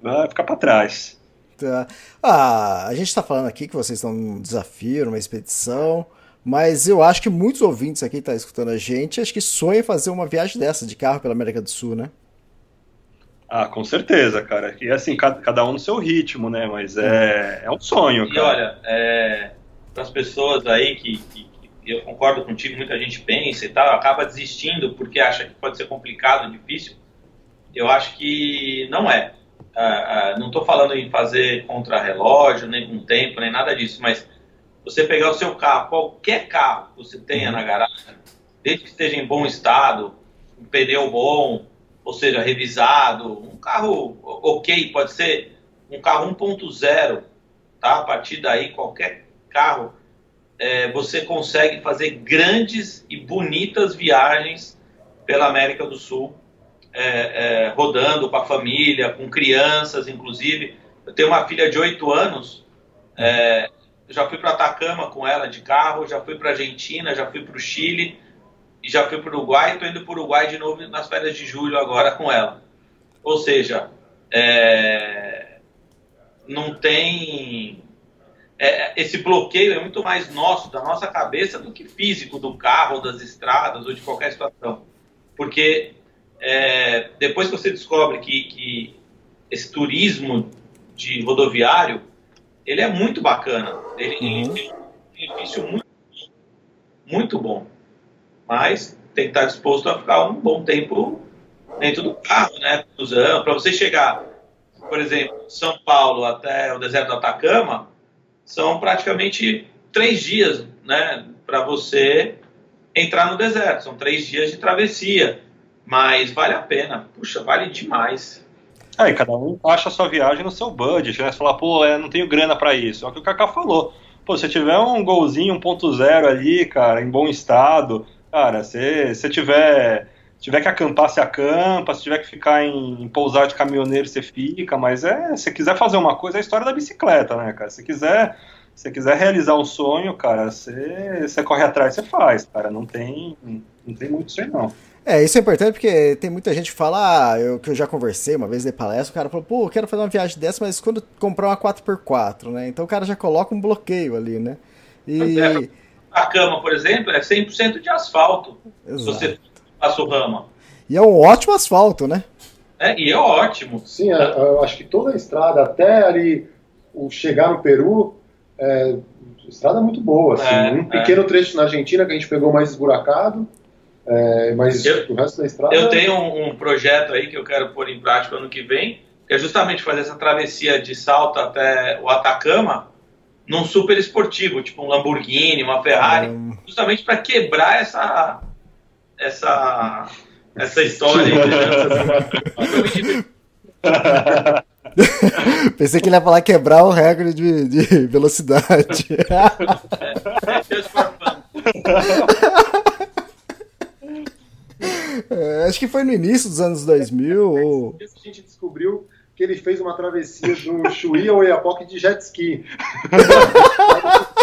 vai ficar para trás. Tá. Ah, a gente está falando aqui que vocês estão num desafio, numa expedição. Mas eu acho que muitos ouvintes aqui que estão tá escutando a gente, acho que sonham fazer uma viagem dessa de carro pela América do Sul, né? Ah, com certeza, cara. E assim, cada, um no seu ritmo, né? Mas é, é um sonho, cara. E olha, é, para as pessoas aí que, que, eu concordo contigo, muita gente pensa e tal, acaba desistindo porque acha que pode ser complicado, difícil. Eu acho que não é. Ah, ah, não estou falando em fazer contra-relógio, nem com tempo, nem nada disso, mas você pegar o seu carro, qualquer carro que você tenha uhum. na garagem, desde que esteja em bom estado, um pneu bom, ou seja, revisado, um carro ok, pode ser um carro 1.0, tá? A partir daí, qualquer carro, é, você consegue fazer grandes e bonitas viagens pela América do Sul, é, é, rodando com a família, com crianças, inclusive. Eu tenho uma filha de 8 anos, é, já fui para Atacama com ela de carro, já fui para Argentina, já fui para o Chile e já fui para o Uruguai. Estou indo para o Uruguai de novo nas férias de julho agora com ela. Ou seja, é, não tem é, esse bloqueio é muito mais nosso, da nossa cabeça, do que físico do carro, das estradas ou de qualquer situação. Porque é, depois que você descobre que, que esse turismo de rodoviário ele é muito bacana. Ele, uhum. tem um benefício muito, muito bom. Mas tem que estar disposto a ficar um bom tempo dentro do carro, né? Para você chegar, por exemplo, São Paulo até o deserto do Atacama, são praticamente três dias, né? Para você entrar no deserto. São três dias de travessia. Mas vale a pena. Puxa, vale demais. É, cada um acha a sua viagem no seu budget, né? Você fala, pô, é, não tenho grana para isso. É o que o Kaká falou. Pô, se tiver um golzinho 1.0 ali, cara, em bom estado, Cara, se você tiver, tiver que acampar, você acampa, se tiver que ficar em, em pousar de caminhoneiro, você fica, mas é, se quiser fazer uma coisa, é a história da bicicleta, né, cara? Se quiser, se quiser realizar um sonho, cara, você, você corre atrás, você faz, cara, não tem, não tem muito isso aí, não. É, isso é importante porque tem muita gente que fala, ah, eu, que eu já conversei uma vez de palestra, o cara falou, pô, eu quero fazer uma viagem dessa, mas quando comprar uma 4x4, né? Então o cara já coloca um bloqueio ali, né? E... É, a cama, por exemplo, é 100% de asfalto, Exato. se você passa o rama. E é um ótimo asfalto, né? É, e é ótimo. Sim, é, eu acho que toda a estrada, até ali o chegar no Peru, é, estrada muito boa, assim. É, um pequeno trecho na Argentina que a gente pegou mais esburacado, é, mas eu, o resto da estrada. Eu tenho um, um, projeto aí que eu quero pôr em prática ano que vem, que é justamente fazer essa travessia de salto até o Atacama num super esportivo, tipo um Lamborghini, uma Ferrari, hum. justamente para quebrar essa essa essa história. Pensei que ele ia falar quebrar o recorde de, de velocidade. é, é, é, acho que foi no início dos anos 2000. Ou... A gente descobriu que ele fez uma travessia do Chuí ao Oiapoque de jet ski.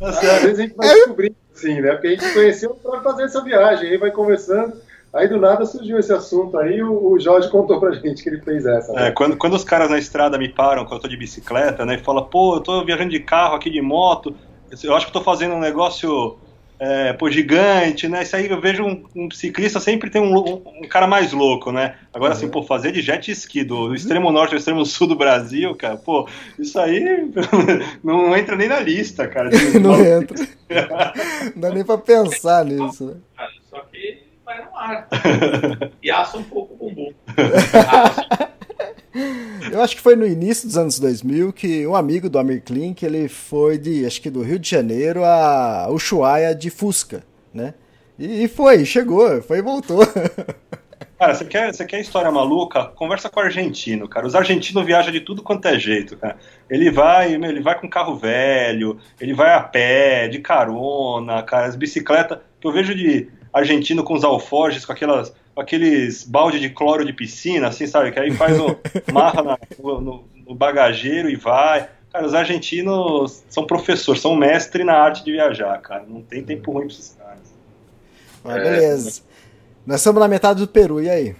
Às vezes a gente vai descobrir assim, né? Porque a gente conheceu para fazer essa viagem, aí vai conversando. Aí do nada surgiu esse assunto aí, o, o Jorge contou pra gente que ele fez essa. Né? É, quando, quando os caras na estrada me param, quando eu tô de bicicleta, né, e falam, pô, eu tô viajando de carro aqui de moto, eu acho que tô fazendo um negócio é, pô, gigante, né? Isso aí eu vejo um, um ciclista sempre tem um, um, cara mais louco, né? Agora, assim, uhum. assim, pô, fazer de jet ski do, do extremo norte ao extremo sul do Brasil, cara, pô, isso aí não entra nem na lista, cara. não entra. não dá nem pra pensar nisso, né? Só que vai no ar. E assa um pouco o bumbum. Eu acho que foi no início dos anos 2000 que um amigo do Amir Klink, ele foi de, acho que do Rio de Janeiro a Ushuaia de Fusca, né? E foi, chegou, foi e voltou. Cara, você quer, você quer história maluca? Conversa com o argentino, cara. Os argentinos viajam de tudo quanto é jeito, cara. Ele vai, ele vai com carro velho, ele vai a pé, de carona, cara, as bicicletas que eu vejo de argentino com os alforjes, com aquelas aqueles balde de cloro de piscina, assim, sabe? Que aí faz o marra na, no, no, bagageiro e vai. Cara, os argentinos são professores, são mestres na arte de viajar, cara. Não tem tempo ruim pra esses caras. Ah, beleza. É, Nós estamos na metade do Peru, e aí?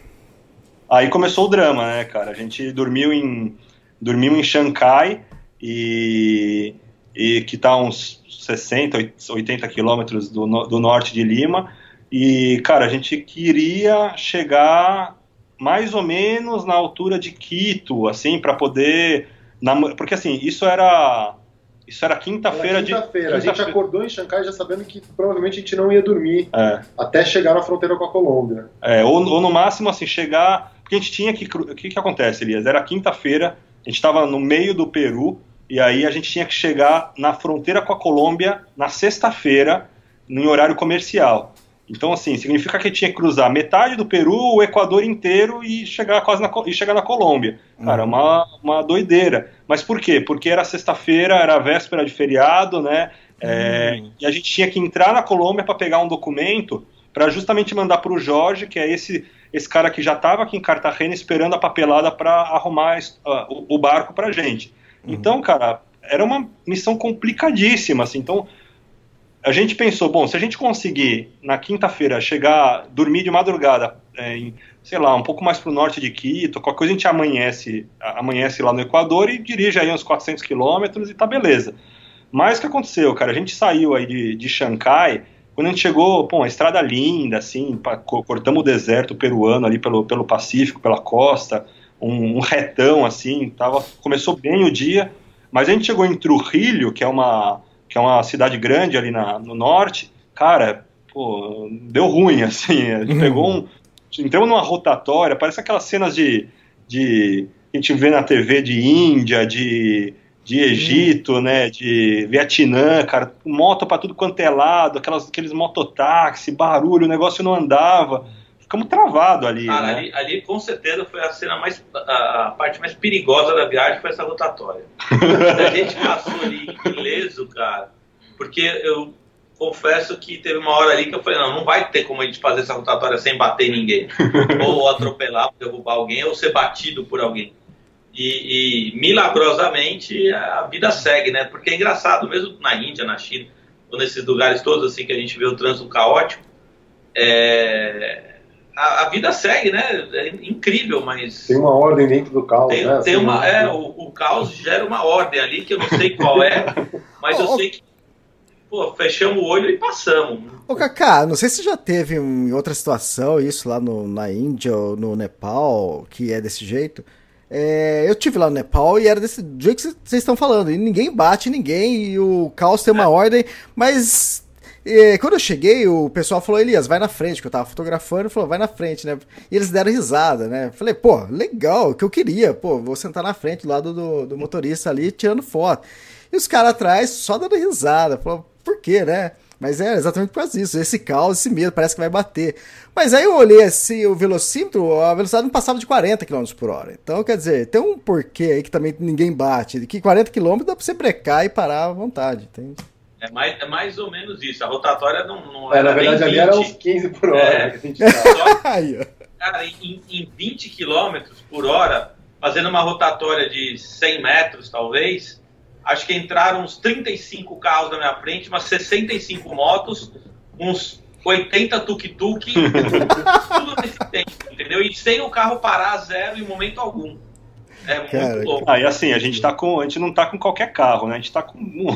Aí começou o drama, né, cara? A gente dormiu em, dormiu em Xangai e, e que está uns 60, 80 quilômetros do, do norte de Lima. E, cara, a gente queria chegar mais ou menos na altura de Quito, assim, para poder. Porque, assim, isso era. Isso era quinta-feira quinta de. Quinta-feira. A gente acordou em Xangai já sabendo que provavelmente a gente não ia dormir é. até chegar na fronteira com a Colômbia. É, ou, ou no máximo, assim, chegar. Porque a gente tinha que. O que, que acontece, Elias? Era quinta-feira, a gente estava no meio do Peru, e aí a gente tinha que chegar na fronteira com a Colômbia na sexta-feira, em horário comercial. Então, assim, significa que tinha que cruzar metade do Peru, o Equador inteiro e chegar quase na, e chegar na Colômbia. Cara, uhum. uma, uma doideira. Mas por quê? Porque era sexta-feira, era véspera de feriado, né? É, uhum. E a gente tinha que entrar na Colômbia para pegar um documento para justamente mandar para o Jorge, que é esse, esse cara que já estava aqui em Cartagena esperando a papelada para arrumar o, o, barco para gente. Uhum. Então, cara, era uma missão complicadíssima. Assim, então, a gente pensou, bom, se a gente conseguir na quinta-feira chegar, dormir de madrugada, é, em, sei lá, um pouco mais para o norte de Quito, qualquer coisa a gente amanhece, amanhece lá no Equador e dirige aí uns 400 quilômetros e tá beleza. Mas o que aconteceu, cara? A gente saiu aí de, de Xangai, quando a gente chegou, pô, estrada linda, assim, pra, cortamos o deserto peruano ali pelo, pelo Pacífico, pela costa, um, um retão, assim, tava, começou bem o dia, mas a gente chegou em Trujillo, que é uma que é uma cidade grande ali na, no norte, cara, pô, deu ruim, assim. A gente uhum. pegou um. Entramos numa rotatória, parece aquelas cenas de. de que a gente vê na TV de Índia, de, de Egito, uhum. né, de Vietnã, cara, moto para tudo quanto é lado, aquelas, aqueles mototáxi, barulho, o negócio não andava ficamos travados ali. Cara, né? ali, ali, com certeza foi a cena mais. A, a, parte mais perigosa da viagem foi essa rotatória. a gente passou ali ileso, cara, porque eu. confesso que teve uma hora ali que eu falei, não, não vai ter como a gente fazer essa rotatória sem bater ninguém. ou atropelar, derrubar alguém, ou ser batido por alguém. E, e, milagrosamente a vida segue, né? Porque é engraçado, mesmo na Índia, na China, ou nesses lugares todos assim que a gente vê o trânsito caótico, é... a, a, vida segue, né? É incrível, mas. Tem uma ordem dentro do caos, tem, né? Tem assim, uma, é, o, o, caos gera uma ordem ali que eu não sei qual é, mas eu sei que. Pô, fechamos o olho e passamos. Ô, Kaká, não sei se já teve em outra situação isso lá no, na Índia ou no Nepal, que é desse jeito. É, eu tive lá no Nepal e era desse jeito que vocês estão falando. E ninguém bate ninguém e o caos tem uma é. ordem, mas é, quando eu cheguei, o pessoal falou, Elias, vai na frente, que eu tava fotografando, falou, vai na frente, né? E eles deram risada, né? Falei, pô, legal, o que eu queria, pô, vou sentar na frente do lado do, do motorista ali, tirando foto. E os caras atrás só dando risada, falou, por quê, né? Mas é exatamente por causa disso, esse caos, esse medo, parece que vai bater. Mas aí eu olhei assim, o velocímetro, a velocidade não passava de 40 km por hora. Então, quer dizer, tem um porquê aí que também ninguém bate, que 40 km dá pra você brecar e parar à vontade, entende? É mais, é mais ou menos isso. A rotatória não, não é, era. Na verdade, ali era uns 15 por hora. É. A gente cara, em, em 20 km por hora, fazendo uma rotatória de 100 metros, talvez, acho que entraram uns 35 carros na minha frente, umas 65 motos, uns 80 tuk-tuk, tudo nesse tempo, entendeu? E sem o carro parar zero em momento algum. É muito louco. Ah, e assim, a gente tá com. A gente não tá com qualquer carro, né? A gente tá com um,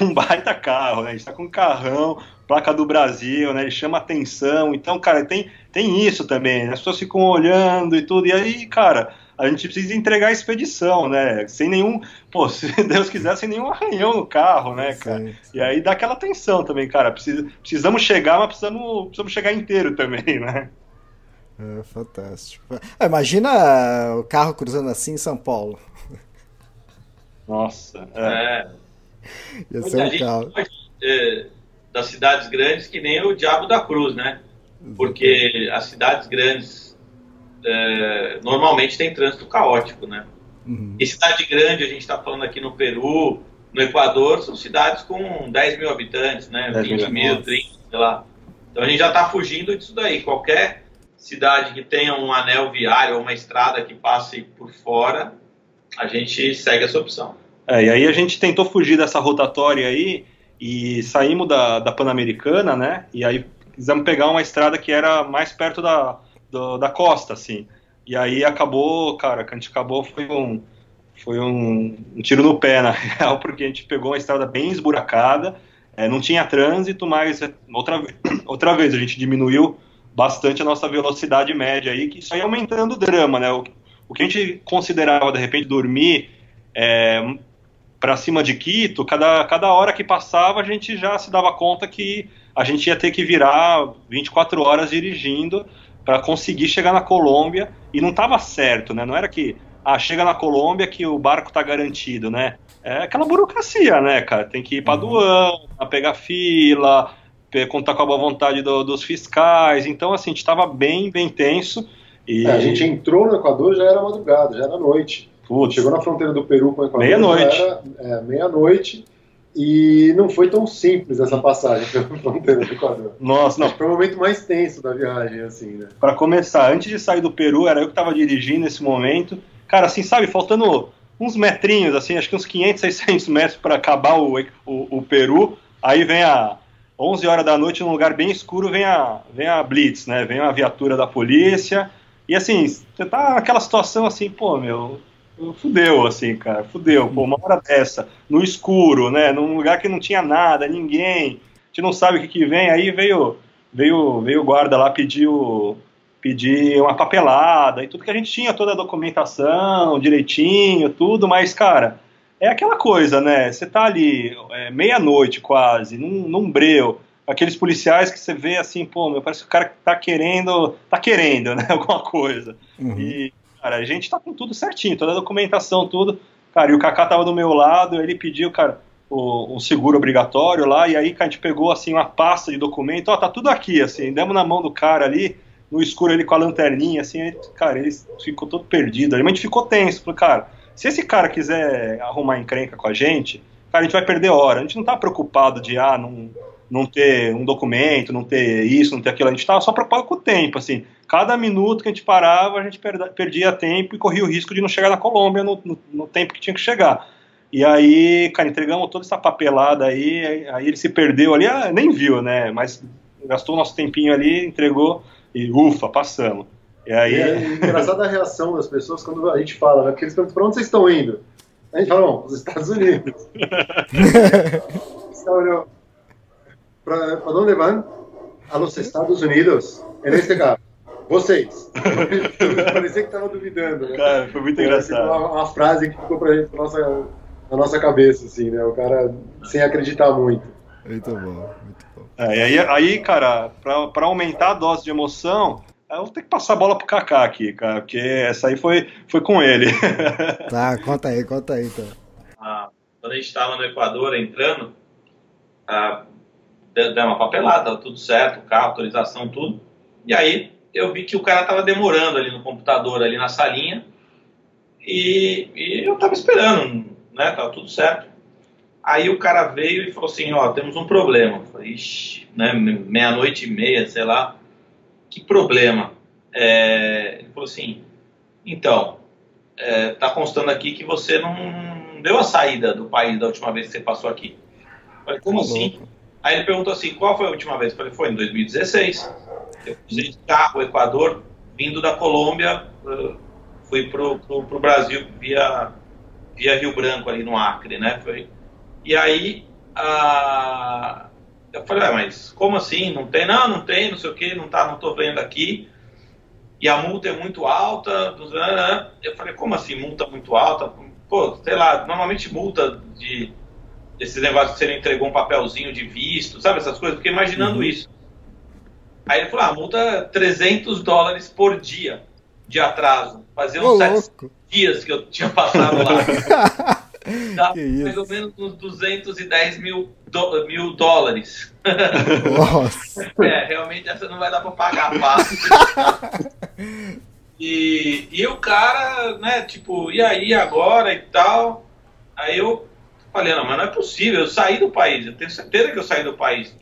um baita carro, né? A gente tá com um carrão, placa do Brasil, né? Ele chama atenção. Então, cara, tem, tem isso também. Né? As pessoas ficam olhando e tudo. E aí, cara, a gente precisa entregar a expedição, né? Sem nenhum, pô, se Deus quiser, sem nenhum arranhão no carro, né, cara? Sim. E aí dá aquela tensão também, cara. Precisa, precisamos chegar, mas precisamos, precisamos chegar inteiro também, né? É fantástico. Ah, imagina o carro cruzando assim em São Paulo. Nossa, é. é. Ia ser um carro. Pode, é, das cidades grandes que nem o Diabo da Cruz, né? Porque as cidades grandes é, normalmente tem trânsito caótico, né? Uhum. E cidade grande, a gente está falando aqui no Peru, no Equador, são cidades com 10 mil habitantes, né? 20 mil, 30, sei lá. Então a gente já está fugindo disso daí. Qualquer cidade que tenha um anel viário ou uma estrada que passe por fora, a gente segue essa opção. É, e aí a gente tentou fugir dessa rotatória aí e saímos da, da Pan-Americana, né? E aí quisemos pegar uma estrada que era mais perto da, do, da costa, assim. E aí acabou, cara, que a gente acabou foi um foi um, um, tiro no pé, na real, porque a gente pegou uma estrada bem esburacada, é, não tinha trânsito, mas outra, outra vez a gente diminuiu bastante a nossa velocidade média aí, que isso aí aumentando o drama, né? O, o que a gente considerava, de repente, dormir é, para cima de Quito, cada, cada hora que passava a gente já se dava conta que a gente ia ter que virar 24 horas dirigindo, para conseguir chegar na Colômbia e não estava certo, né? Não era que ah, chega na Colômbia que o barco está garantido, né? É aquela burocracia, né, cara? Tem que ir para uhum. aduana, pegar fila, contar com a boa vontade do, dos fiscais. Então, assim, a gente estava bem, bem tenso. E... É, a gente entrou no Equador já era madrugada, já era noite. Putz. Chegou na fronteira do Peru com o Equador. Meia-noite. É, meia-noite. E não foi tão simples essa passagem pela fronteira do Equador. Nossa, não. Acho foi o momento mais tenso da viagem, assim, né? Para começar, antes de sair do Peru, era eu que estava dirigindo nesse momento. Cara, assim, sabe, faltando uns metrinhos, assim, acho que uns 500, 600 metros para acabar o, o, o, Peru. Aí vem a 11 horas da noite, num lugar bem escuro, vem a, vem a Blitz, né? Vem a viatura da polícia. E assim, você tá naquela situação assim, pô, meu, fudeu, assim, cara, fudeu. Pô, uma hora dessa, no escuro, né, num lugar que não tinha nada, ninguém, a gente não sabe o que, que vem, aí veio, veio, veio o guarda lá pedir, pedir uma papelada e tudo que a gente tinha, toda a documentação direitinho, tudo, mas, cara, é aquela coisa, né, você tá ali, é, meia-noite quase, num, num breu, aqueles policiais que você vê assim, pô, meu, parece que o cara tá querendo, tá querendo, né, alguma coisa. Uhum. E cara, a gente tá com tudo certinho, toda a documentação, tudo. Cara, e o Kaká tava do meu lado, ele pediu, cara, o, um seguro obrigatório lá, e aí a gente pegou, assim, uma pasta de documento, ó, tá tudo aqui, assim, demos na mão do cara ali, no escuro ele com a lanterninha, assim, ele, cara, ele ficou todo perdido, a gente ficou tenso, falou, cara, se esse cara quiser arrumar encrenca com a gente, cara, a gente vai perder hora, a gente não tá preocupado de, ah, não, não ter um documento, não ter isso, não ter aquilo. A gente estava só preocupado com o tempo, assim. Cada minuto que a gente parava, a gente perdia tempo e corria o risco de não chegar na Colômbia no, no, no tempo que tinha que chegar. E aí, cara, entregamos toda essa papelada aí, aí ele se perdeu ali, ah, nem viu, né? Mas gastou nosso tempinho ali, entregou e ufa, passamos. E aí... É engraçada a reação das pessoas quando a gente fala, né? Porque eles perguntam, pra onde vocês estão indo? A gente fala, bom, os Estados Unidos. ¿Para dónde van? A los Estados Unidos. En este caso. Vocês. Parecia que estava duvidando, né? Cara, foi muito engraçado. Uma, uma, frase que ficou pra gente na nossa, na nossa cabeça, assim, né? O cara sem acreditar muito. Muito bom, muito bom. É, e aí, aí, cara, pra, pra aumentar a dose de emoção, eu vou ter que passar a bola pro Kaká aqui, cara, porque essa aí foi, foi com ele. Tá, conta aí, conta aí, então. Ah, quando a gente estava no Equador entrando, ah, deu uma papelada, tudo certo, carro, autorização, tudo. E aí eu vi que o cara tava demorando ali no computador, ali na salinha, e, e eu tava esperando, né, tava tudo certo. Aí o cara veio e falou assim, ó, temos um problema. Eu falei, ixi, né, meia-noite e meia, sei lá, que problema? É, ele falou assim, então, é, tá constando aqui que você não deu a saída do país da última vez que você passou aqui. Eu falei, como tá assim? Aí ele perguntou assim, qual foi a última vez? Eu falei, foi em 2016. Eu fui de carro, Equador, vindo da Colômbia, uh, fui pro, pro, pro, Brasil via, via Rio Branco, ali no Acre, né? Foi, e aí, uh, eu falei, ah, mas como assim? Não tem? Não, não tem, não sei o que, não, tá, não tô vendo aqui. E a multa é muito alta. Eu falei, como assim, multa muito alta? Pô, sei lá, normalmente multa de esses negócios que você não entregou um papelzinho de visto, sabe essas coisas? Fiquei imaginando uhum. isso. Aí ele falou, ah, multa 300 dólares por dia de atraso. Fazia uns sete dias que eu tinha passado lá. Dá mais ou menos uns 210 mil, do, mil dólares. Nossa. é, realmente essa não vai dar pra pagar fácil. e, e o cara, né, tipo, e aí agora e tal? Aí eu Falei, não, mas não é possível, eu saí do país, eu tenho certeza que eu saí do país.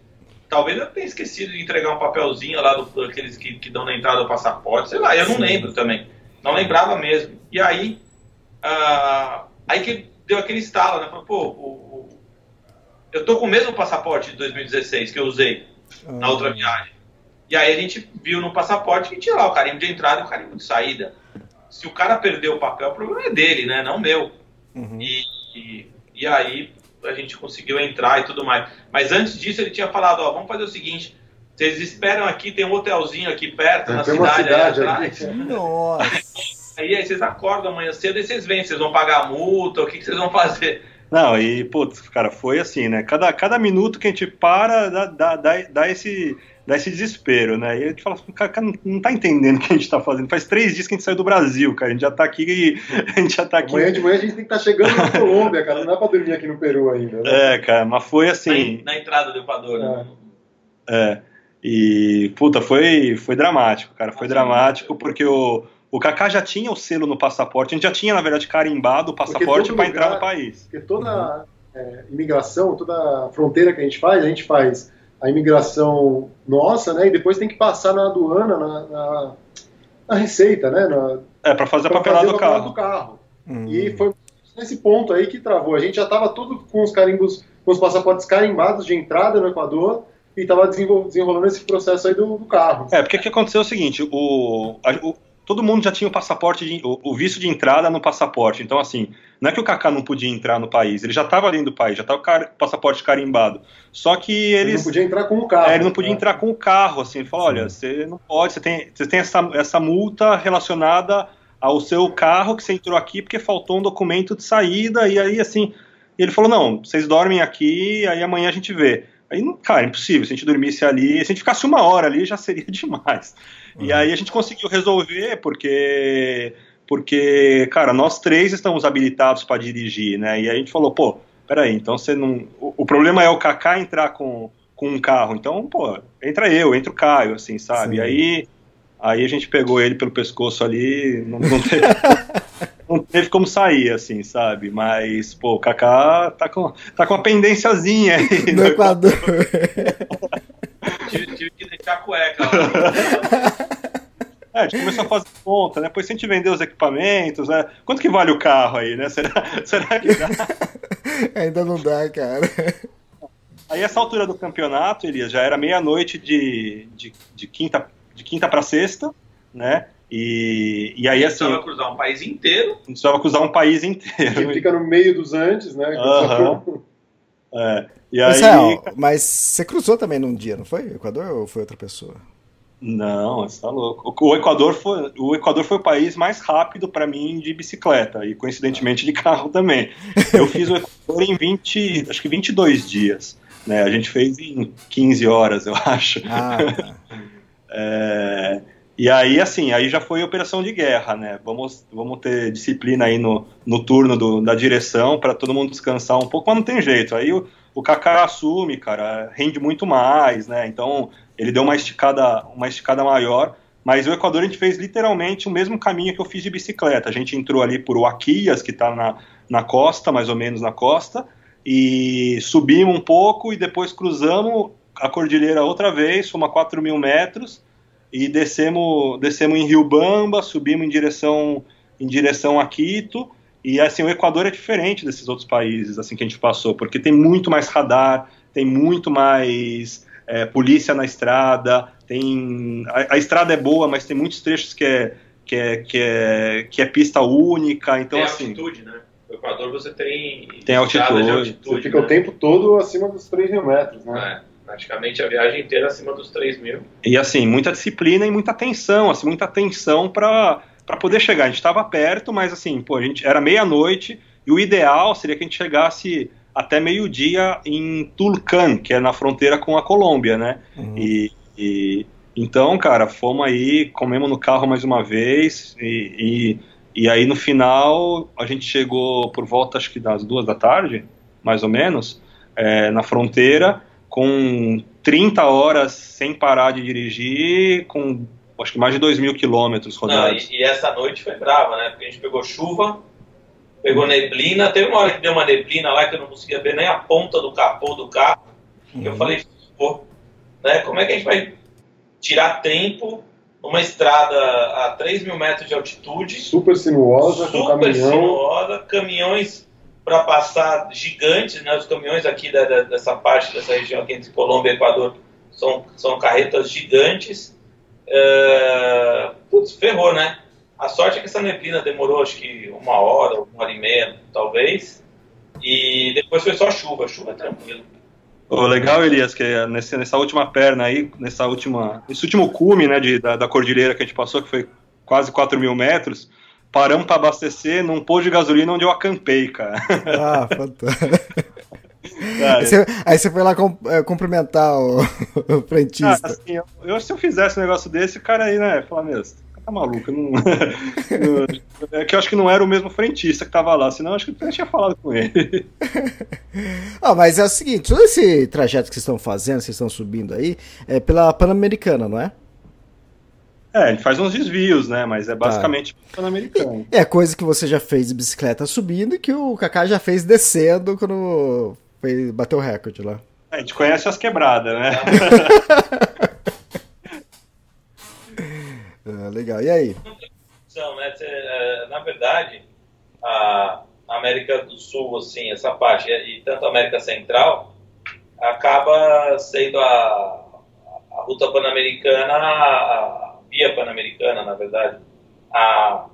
Talvez eu tenha esquecido de entregar um papelzinho lá do, daqueles que, que dão na entrada do passaporte, sei lá, eu não Sim. lembro também. Não lembrava mesmo. E aí, uh, aí que deu aquele estalo, né? Falei, pô, o, o, eu tô com o mesmo passaporte de 2016 que eu usei ah. na outra viagem. E aí a gente viu no passaporte que tinha lá o carimbo de entrada e o carimbo de saída. Se o cara perdeu o papel, o problema é dele, né? Não meu. Uhum. E, e e aí a gente conseguiu entrar e tudo mais. Mas antes disso ele tinha falado, ó, vamos fazer o seguinte, vocês esperam aqui, tem um hotelzinho aqui perto, é, na cidade, cidade aí atrás. Nossa. Aí, aí, vocês acordam amanhã cedo e vocês vêm, vocês vão pagar a multa, o que, que vocês vão fazer? Não, e, putz, cara, foi assim, né? Cada, cada minuto que a gente para, dá, dá, dá, dá esse, dá esse desespero, né? E a gente fala, cara, cara, não tá entendendo o que a gente tá fazendo. Faz três dias que a gente saiu do Brasil, cara. A gente já tá aqui e a gente já tá aqui. Amanhã de manhã a gente tem que estar tá chegando na Colômbia, cara. Não dá pra dormir aqui no Peru ainda. Né? É, cara, mas foi assim. Na, na entrada do Equador, né? É. é. E, puta, foi, foi dramático, cara. Foi dramático porque o. O Kaká já tinha o selo no passaporte, a gente já tinha, na verdade, carimbado o passaporte para entrar no país. Porque toda uhum. é, imigração, toda fronteira que a gente faz, a gente faz a imigração nossa, né? E depois tem que passar na aduana, na, na, na receita, né? Na, é, para fazer a papelada do carro. Do carro. Hum. E foi nesse ponto aí que travou. A gente já estava tudo com os carimbos, com os passaportes carimbados de entrada no Equador e estava desenvolvendo esse processo aí do, do carro. É, porque o que aconteceu é o seguinte, o, a, o todo mundo já tinha o passaporte, de, o, o, visto de entrada no passaporte. Então, assim, não é que o Kaká não podia entrar no país, ele já estava dentro do país, já estava o passaporte carimbado. Só que eles. Ele não podia entrar com o carro. É, ele não podia né? entrar com o carro, assim. Ele falou: olha, você não pode, você tem, você tem essa, essa multa relacionada ao seu carro que você entrou aqui porque faltou um documento de saída, e aí, assim. Ele falou: não, vocês dormem aqui, aí amanhã a gente vê. Aí, cara, impossível. Se a gente dormisse ali, se a gente ficasse uma hora ali, já seria demais. Uhum. E aí a gente conseguiu resolver, porque, porque, cara, nós três estamos habilitados para dirigir, né? E aí a gente falou, pô, peraí, então você não. O, o problema é o Kaká entrar com, com um carro, então, pô, entra eu, entra o Caio, assim, sabe? E aí, aí a gente pegou ele pelo pescoço ali, não, não teve. não teve como sair, assim, sabe? Mas, pô, o Kaká tá com, tá com uma pendênciazinha aí. No Equador. Tive, a cueca. É, a gente começou a fazer conta, né? Depois se a gente vender os equipamentos, né? Quanto que vale o carro aí, né? Será, será que dá? Ainda não dá, cara. Aí essa altura do campeonato, Elias, já era meia-noite de, de, de quinta, de quinta para sexta, né? E, e aí assim. Precisava cruzar um país inteiro. Precisava cruzar um país Que inteiro. fica no meio dos Andes, né? Aham. É, e aí. Israel, mas você cruzou também num dia, não foi? Equador ou foi outra pessoa? Não, você tá louco. O Equador foi o, Equador foi o país mais rápido para mim de bicicleta e coincidentemente de carro também. Eu fiz o Equador em 20, acho que 22 dias. Né? A gente fez em 15 horas, eu acho. Ah, tá. É, e aí, assim, aí já foi operação de guerra, né? Vamos, vamos ter disciplina aí no, no turno do- da direção para todo mundo descansar um pouco, mas não tem jeito. Aí o, o Kaká assume, cara, rende muito mais, né? Então ele deu uma esticada, uma esticada maior. Mas o Equador a gente fez literalmente o mesmo caminho que eu fiz de bicicleta. A gente entrou ali por Huaquias, que está na, na costa, mais ou menos na costa, e subimos um pouco e depois cruzamos a cordilheira outra vez, fomos a 4 mil metros e descemos, descemos em Riobamba, subimos em direção, em direção a Quito. E assim, o Equador é diferente desses outros países assim que a gente passou, porque tem muito mais radar, tem muito mais é, polícia na estrada, tem a, a estrada é boa, mas tem muitos trechos que é que é, que é, que é pista única, então tem assim altitude, né? No Equador você tem. Tem altitude. estradas de Você fica né? o tempo todo acima dos 3 mil metros, né? É, praticamente a viagem inteira acima dos 3 mil. E assim, muita disciplina e muita atenção, assim, muita atenção para para poder chegar. A gente estava perto, mas assim, pô, a gente era meia-noite e o ideal seria que a gente chegasse até meio-dia em Tulcán, que é na fronteira com a Colômbia, né? E, e- então, cara, fomos aí, comemos no carro mais uma vez e, e, e aí no final a gente chegou por volta, acho que das duas da tarde, mais ou menos, é, na fronteira com 30 horas sem parar de dirigir, com acho que mais de 2 mil quilômetros Não, rodados. e, e essa noite foi brava, né? Porque a gente pegou chuva, pegou neblina. Teve uma hora que deu uma neblina lá que eu não conseguia ver nem a ponta do capô do carro. Eu falei, pô, né? Como é que a gente vai tirar tempo numa estrada a 3 mil metros de altitude? Super sinuosa, com super caminhão. sinuosa, caminhões para passar gigantes, né? Os caminhões aqui da- da- dessa parte, dessa região aqui entre Colômbia e Equador, são, são carretas gigantes. É, Putz, ferrou, né? A sorte é que essa neblina demorou acho que uma hora, uma hora e meia, talvez. E depois foi só chuva, chuva é tranquilo. O legal, Elias, que nesse, nessa última perna aí, nessa última, esse último cume né, de, da, da cordilheira que a gente passou, que foi quase 4 mil metros, paramos para abastecer num posto de gasolina onde eu acampei, cara. Ah, fantástico. Aí você, aí você foi lá com- é, cumprimentar o, o frentista. assim, eu, eu- se eu fizesse um negócio desse, o cara aí, né, falar, você tá maluco, não, eu- é que eu acho que não era o mesmo frentista que tava lá, senão eu acho que eu tinha falado com ele. Ah, mas é o seguinte, todo esse trajeto que vocês estão fazendo, vocês estão subindo aí, é pela Pan-Americana, não é? É, ele faz uns desvios, né, mas é basicamente pan-americano. É coisa que você já fez de bicicleta subindo e que o Kaká já fez descendo quando foi, bateu o recorde lá. É, a gente conhece as quebradas, né? Ah, legal. E aí? Então, né, é, na verdade, a América do Sul, assim, essa parte, e tanto a América Central, acaba sendo a, a ruta pan-americana, a via pan-americana, na verdade, a,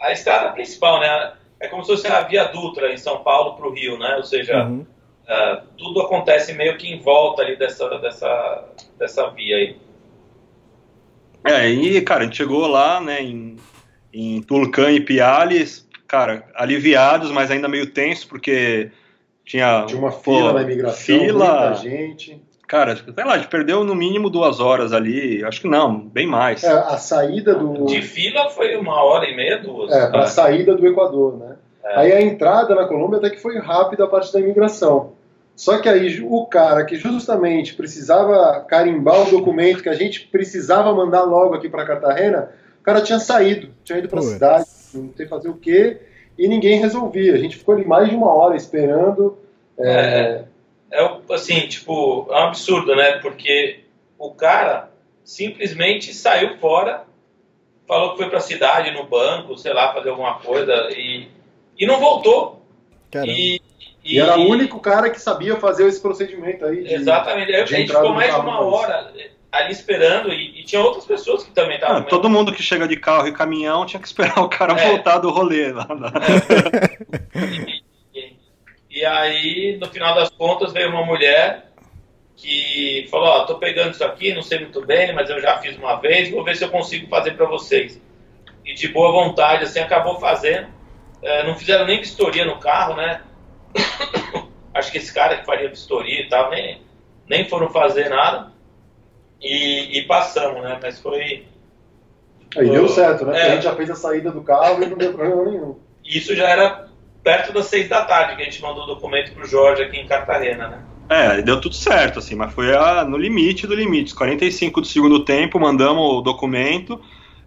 a estrada principal, né? É como se fosse a Via Dutra em São Paulo para o Rio, né? Ou seja, Uhum. ah, tudo acontece meio que em volta ali dessa, dessa, dessa via aí. É, e, cara, a gente chegou lá, né, em, em Tulcã e Piales, cara, aliviados, mas ainda meio tenso, porque tinha... Tinha uma pô, fila na imigração, Fila, muita gente. Cara, sei lá, a gente perdeu no mínimo duas horas ali, acho que não, bem mais. É, a saída do. De fila foi uma hora e meia, duas. É, para a saída do Equador, né? É. Aí a entrada na Colômbia até que foi rápida a parte da imigração. Só que aí o cara que justamente precisava carimbar o documento que a gente precisava mandar logo aqui para Cartagena, o cara tinha saído, tinha ido para a cidade, não sei fazer o quê, e ninguém resolvia. A gente ficou ali mais de uma hora esperando. É, é assim, tipo, é um absurdo, né? Porque o cara simplesmente saiu fora, falou que foi para a cidade, no banco, sei lá, fazer alguma coisa e, e não voltou. E, e, e, era o único cara que sabia fazer esse procedimento aí. De, exatamente. De a gente ficou mais de uma hora ali esperando e, e, tinha outras pessoas que também estavam. Ah, todo mundo que chega de carro e caminhão tinha que esperar o cara é. voltar do rolê lá. É. e, aí, no final das contas, veio uma mulher que falou: Ó, oh, tô pegando isso aqui, não sei muito bem, mas eu já fiz uma vez, vou ver se eu consigo fazer para vocês. E de boa vontade, assim, acabou fazendo. É, não fizeram nem vistoria no carro, né? Acho que esse cara que faria vistoria e tal, nem, nem foram fazer nada e, e passamos, né? Mas foi. Aí deu certo, né? É, a gente já fez a saída do carro e não deu problema nenhum. Isso já era perto das seis da tarde que a gente mandou o documento pro Jorge aqui em Cartagena, né? É, deu tudo certo, assim, mas foi a, no limite do limite. 45 do segundo tempo, mandamos o documento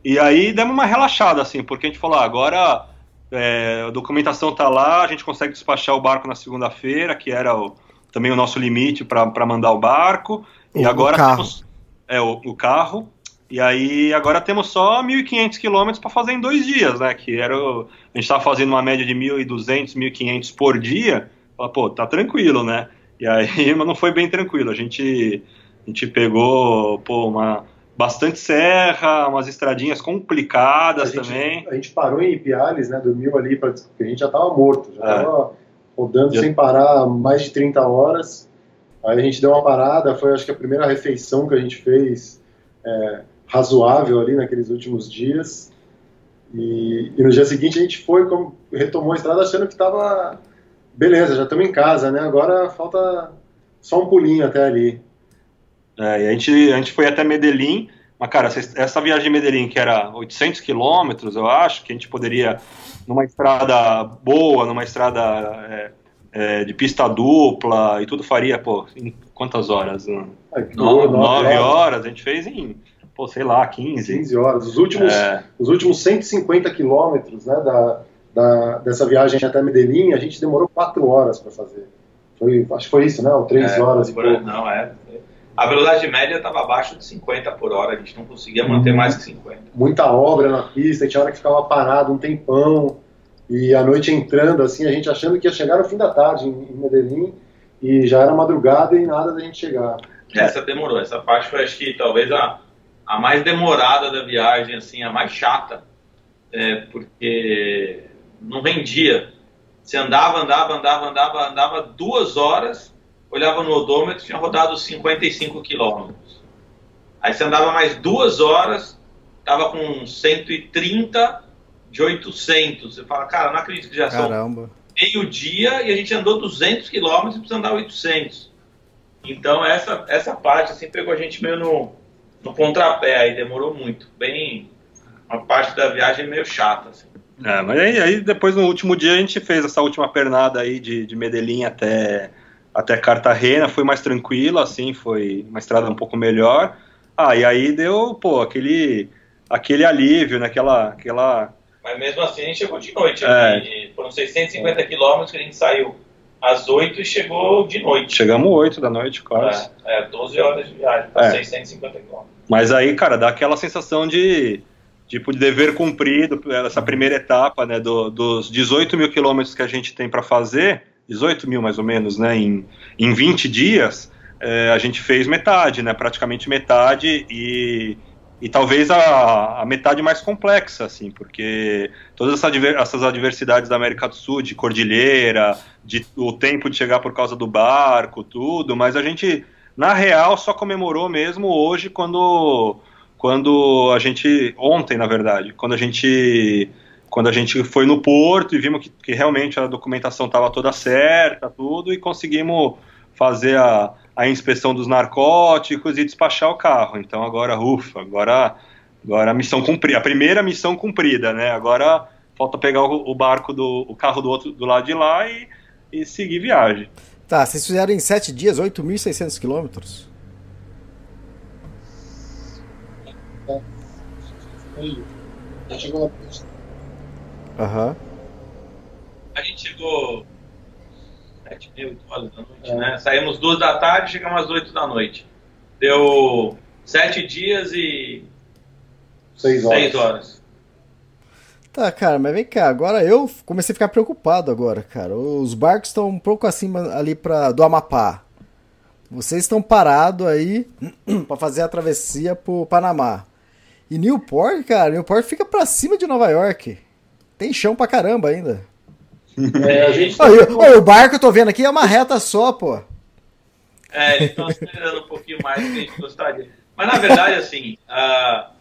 e aí demos uma relaxada, assim, porque a gente falou, ah, agora é, a documentação tá lá, a gente consegue despachar o barco na segunda-feira, que era o, também o nosso limite para mandar o barco. O, e agora temos é, o, o carro. E aí agora temos só 1.500 quilômetros para fazer em dois dias, né? Que era o, a gente estava fazendo uma média de 1.200, 1.500 por dia. Fala, pô, tá tranquilo, né? E aí, mas não foi bem tranquilo. A gente, a gente pegou, pô, uma bastante serra, umas estradinhas complicadas a gente, também. A gente parou em Ipiales, né? Dormiu ali para porque a gente já estava morto, já estava é. rodando já... sem parar mais de 30 horas. Aí a gente deu uma parada, foi acho que a primeira refeição que a gente fez é, razoável ali naqueles últimos dias. E, e, no dia seguinte a gente foi, como, retomou a estrada achando que estava beleza, já estamos em casa, né? Agora falta só um pulinho até ali. É, e a gente, a gente foi até Medellín, mas cara, essa viagem de Medellín, que era 800 quilômetros, eu acho, que a gente poderia, numa estrada boa, numa estrada é, é, de pista dupla e tudo faria, pô, em quantas horas? Ai, nove, nove horas. horas. a gente fez em, pô, sei lá, 15. 15 horas. Os últimos, é... os últimos 150 quilômetros né, da, da, dessa viagem até Medellín, a gente demorou 4 horas para fazer. Foi, acho que foi isso, né? Ou 3 é, horas e por, pouco. Não, é. A velocidade média estava abaixo de 50 por hora, a gente não conseguia manter mais que 50. Muita obra na pista, tinha hora que ficava parado um tempão. E a noite entrando, assim, a gente achando que ia chegar no fim da tarde em Medellín, e já era madrugada e nada da gente chegar. Essa demorou, essa parte foi, acho que, talvez a, a mais demorada da viagem, assim, a mais chata, é, porque não rendia. Você andava, andava, andava, andava, andava duas horas, olhava no odômetro, tinha rodado 55 quilômetros. Aí você andava mais duas horas, estava com 130 de 800. Você fala, cara, não acredito que já Caramba. são meio-dia e a gente andou 200 quilômetros e precisa andar 800. Então, essa, essa parte assim, pegou a gente meio no, no contrapé, aí demorou muito. Bem, uma parte da viagem meio chata. Assim. É, mas aí, aí, depois no último dia a gente fez essa última pernada aí de, de Medellín até, até Cartagena, foi mais tranquilo, assim, foi uma estrada um pouco melhor. Ah, e aí deu, pô, aquele, aquele alívio, né, aquela, aquela mas mesmo assim a gente chegou de noite. É. Aqui, foram 650 quilômetros que a gente saiu às 8 e chegou de noite. Chegamos 8 da noite, quase. É, é 12 horas de viagem para é. 650 quilômetros. Mas aí, cara, dá aquela sensação de tipo de dever cumprido, essa primeira etapa, né, do, dos 18 mil quilômetros que a gente tem para fazer, 18 mil mais ou menos, né, em, em 20 dias, é, a gente fez metade, né, praticamente metade, e e talvez a, a, metade mais complexa, assim, porque todas essa, essas adversidades da América do Sul, de cordilheira, de o tempo de chegar por causa do barco, tudo, mas a gente, na real, só comemorou mesmo hoje quando, quando a gente, ontem, na verdade, quando a gente quando a gente foi no porto e vimos que, que realmente a documentação estava toda certa, tudo, e conseguimos fazer a, a inspeção dos narcóticos e despachar o carro. Então agora, ufa, agora, agora a missão cumprida, a primeira missão cumprida, né? Agora falta pegar o, barco do o carro do outro do lado de lá e, e seguir viagem. Tá, vocês fizeram em sete dias 8.600 quilômetros? Aham. A gente chegou 7 mil, 8 horas da noite, né? Saímos duas da tarde, chegamos às 8 da noite. Deu sete dias e Seis horas. seis horas. Tá, cara, mas vem cá, agora eu comecei a ficar preocupado agora, cara. Os barcos estão um pouco acima ali pra, do Amapá. Vocês estão parados aí pra fazer a travessia pro Panamá. E Newport, cara, Newport fica pra cima de Nova York. Tem chão pra caramba ainda. É, a gente Olha, olha, o barco eu tô vendo aqui é uma reta só, pô. É, eles estão acelerando um pouquinho mais do que a gente gostaria. Mas na verdade, assim, a,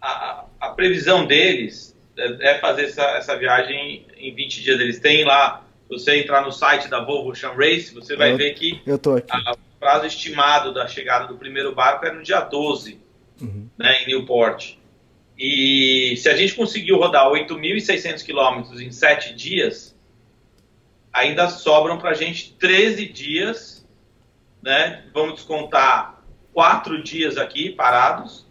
a, a previsão deles é é fazer essa, essa viagem em 20 dias. Eles têm lá, você entrar no site da Volvo Ocean Race, você vai Eu- ver que Eu tô aqui. a- o prazo estimado da chegada do primeiro barco é no dia 12, né, em Newport. E se a gente conseguiu rodar 8.600 quilômetros em 7 dias, ainda sobram para a gente 13 dias, né? Vamos descontar 4 dias aqui parados,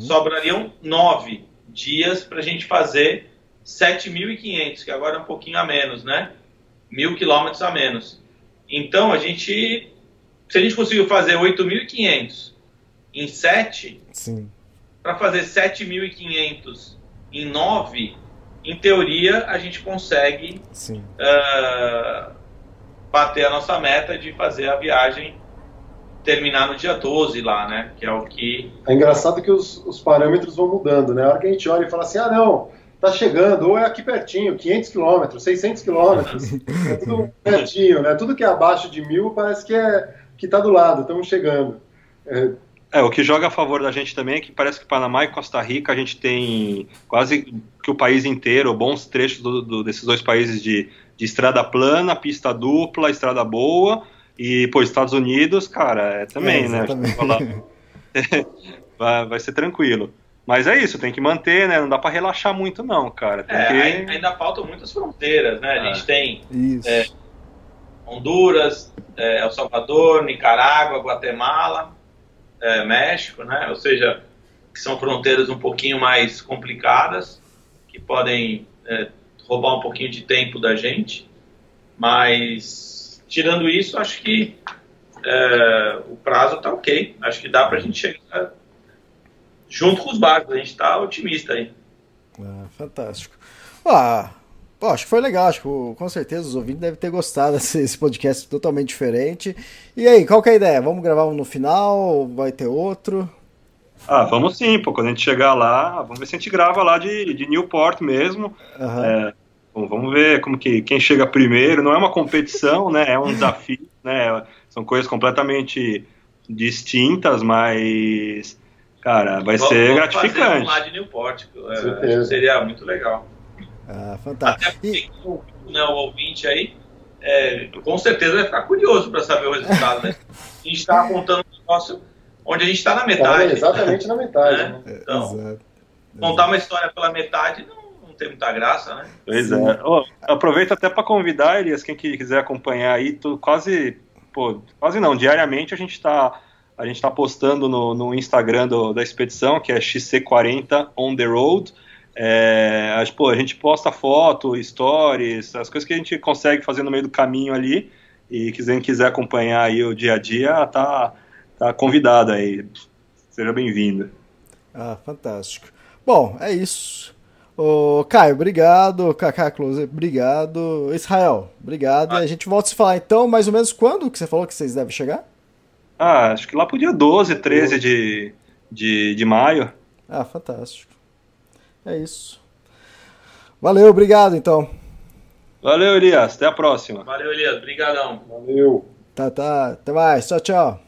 sobrariam 9 dias para a gente fazer 7.500, que agora é um pouquinho a menos, né? Mil quilômetros a menos. Então a gente, se a gente conseguiu fazer 8.500 em 7, Sim. Para fazer 7.500 em 9, em teoria a gente consegue Sim. ah, bater a nossa meta de fazer a viagem terminar no dia 12 lá, né? Que é o que. É engraçado que os, os parâmetros vão mudando, né? A hora que a gente olha e fala assim, ah, não, tá chegando, ou é aqui pertinho, 500 quilômetros, 600 quilômetros, é tudo pertinho, né? Tudo que é abaixo de mil parece que é que tá do lado, estamos chegando. É, É, o que joga a favor da gente também é que parece que Panamá e Costa Rica a gente tem quase que o país inteiro, bons trechos do- do- desses dois países de, de estrada plana, pista dupla, estrada boa. E, pô, Estados Unidos, cara, é também, É, né? vai, vai ser tranquilo. Mas é isso, tem que manter, né? Não dá pra relaxar muito, não, cara. Tem É, que... ai- ainda faltam muitas fronteiras, né? A gente tem Isso. É. Honduras, é, El Salvador, Nicarágua, Guatemala, é, México, né? Ou seja, que são fronteiras um pouquinho mais complicadas, que podem é, roubar um pouquinho de tempo da gente. Mas, tirando isso, acho que é, o prazo tá ok. Acho que dá pra gente chegar junto com os barcos. A gente tá otimista aí. Ah, fantástico. Ah, pô, acho que foi legal. Acho que com certeza os ouvintes devem ter gostado desse esse podcast totalmente diferente. E aí, qual que é a ideia? Vamos gravar um no final? Vai ter outro? Ah, vamos sim, pô. Quando a gente chegar lá, vamos ver se a gente grava lá de, de Newport mesmo. Aham. É, bom, vamos ver como que quem chega primeiro. Não é uma competição, né? É um desafio, né? São coisas completamente distintas, mas cara, vai Vamos- ser vamos gratificante. fazer um lá de Newport. é, seria muito legal. Ah, Até fantástico. E, porque né, o ouvinte aí, é, com certeza vai ficar curioso para saber o resultado. Né? A gente está contando um negócio onde a gente está na tá metade. exatamente na metade. né? né? Então, exato. contar uma história pela metade não, não tem muita graça, né? Pois é. Ó, aproveito até para convidar, Elias, quem que quiser acompanhar aí, tu, quase, pô, quase não, diariamente a gente está a gente tá postando no, no Instagram do- da expedição, que é XC40 on the road. É, a, pô, a gente posta foto, stories, as coisas que a gente consegue fazer no meio do caminho ali. E quem quiser acompanhar aí o dia a dia, tá, tá convidado aí. Seja bem-vindo. Ah, fantástico. Bom, é isso. Ô, Caio, obrigado. Kaká Close, obrigado. Israel, obrigado. E a gente volta a se falar então, mais ou menos quando que você falou que vocês devem chegar? Ah, acho que lá pro dia 12, 13 de, de, de maio. Ah, fantástico. É isso. Valeu, obrigado então. Valeu, Elias. Até a próxima. Valeu, Elias. Obrigadão. Valeu. Tá, tá. Até mais. Tchau, tchau.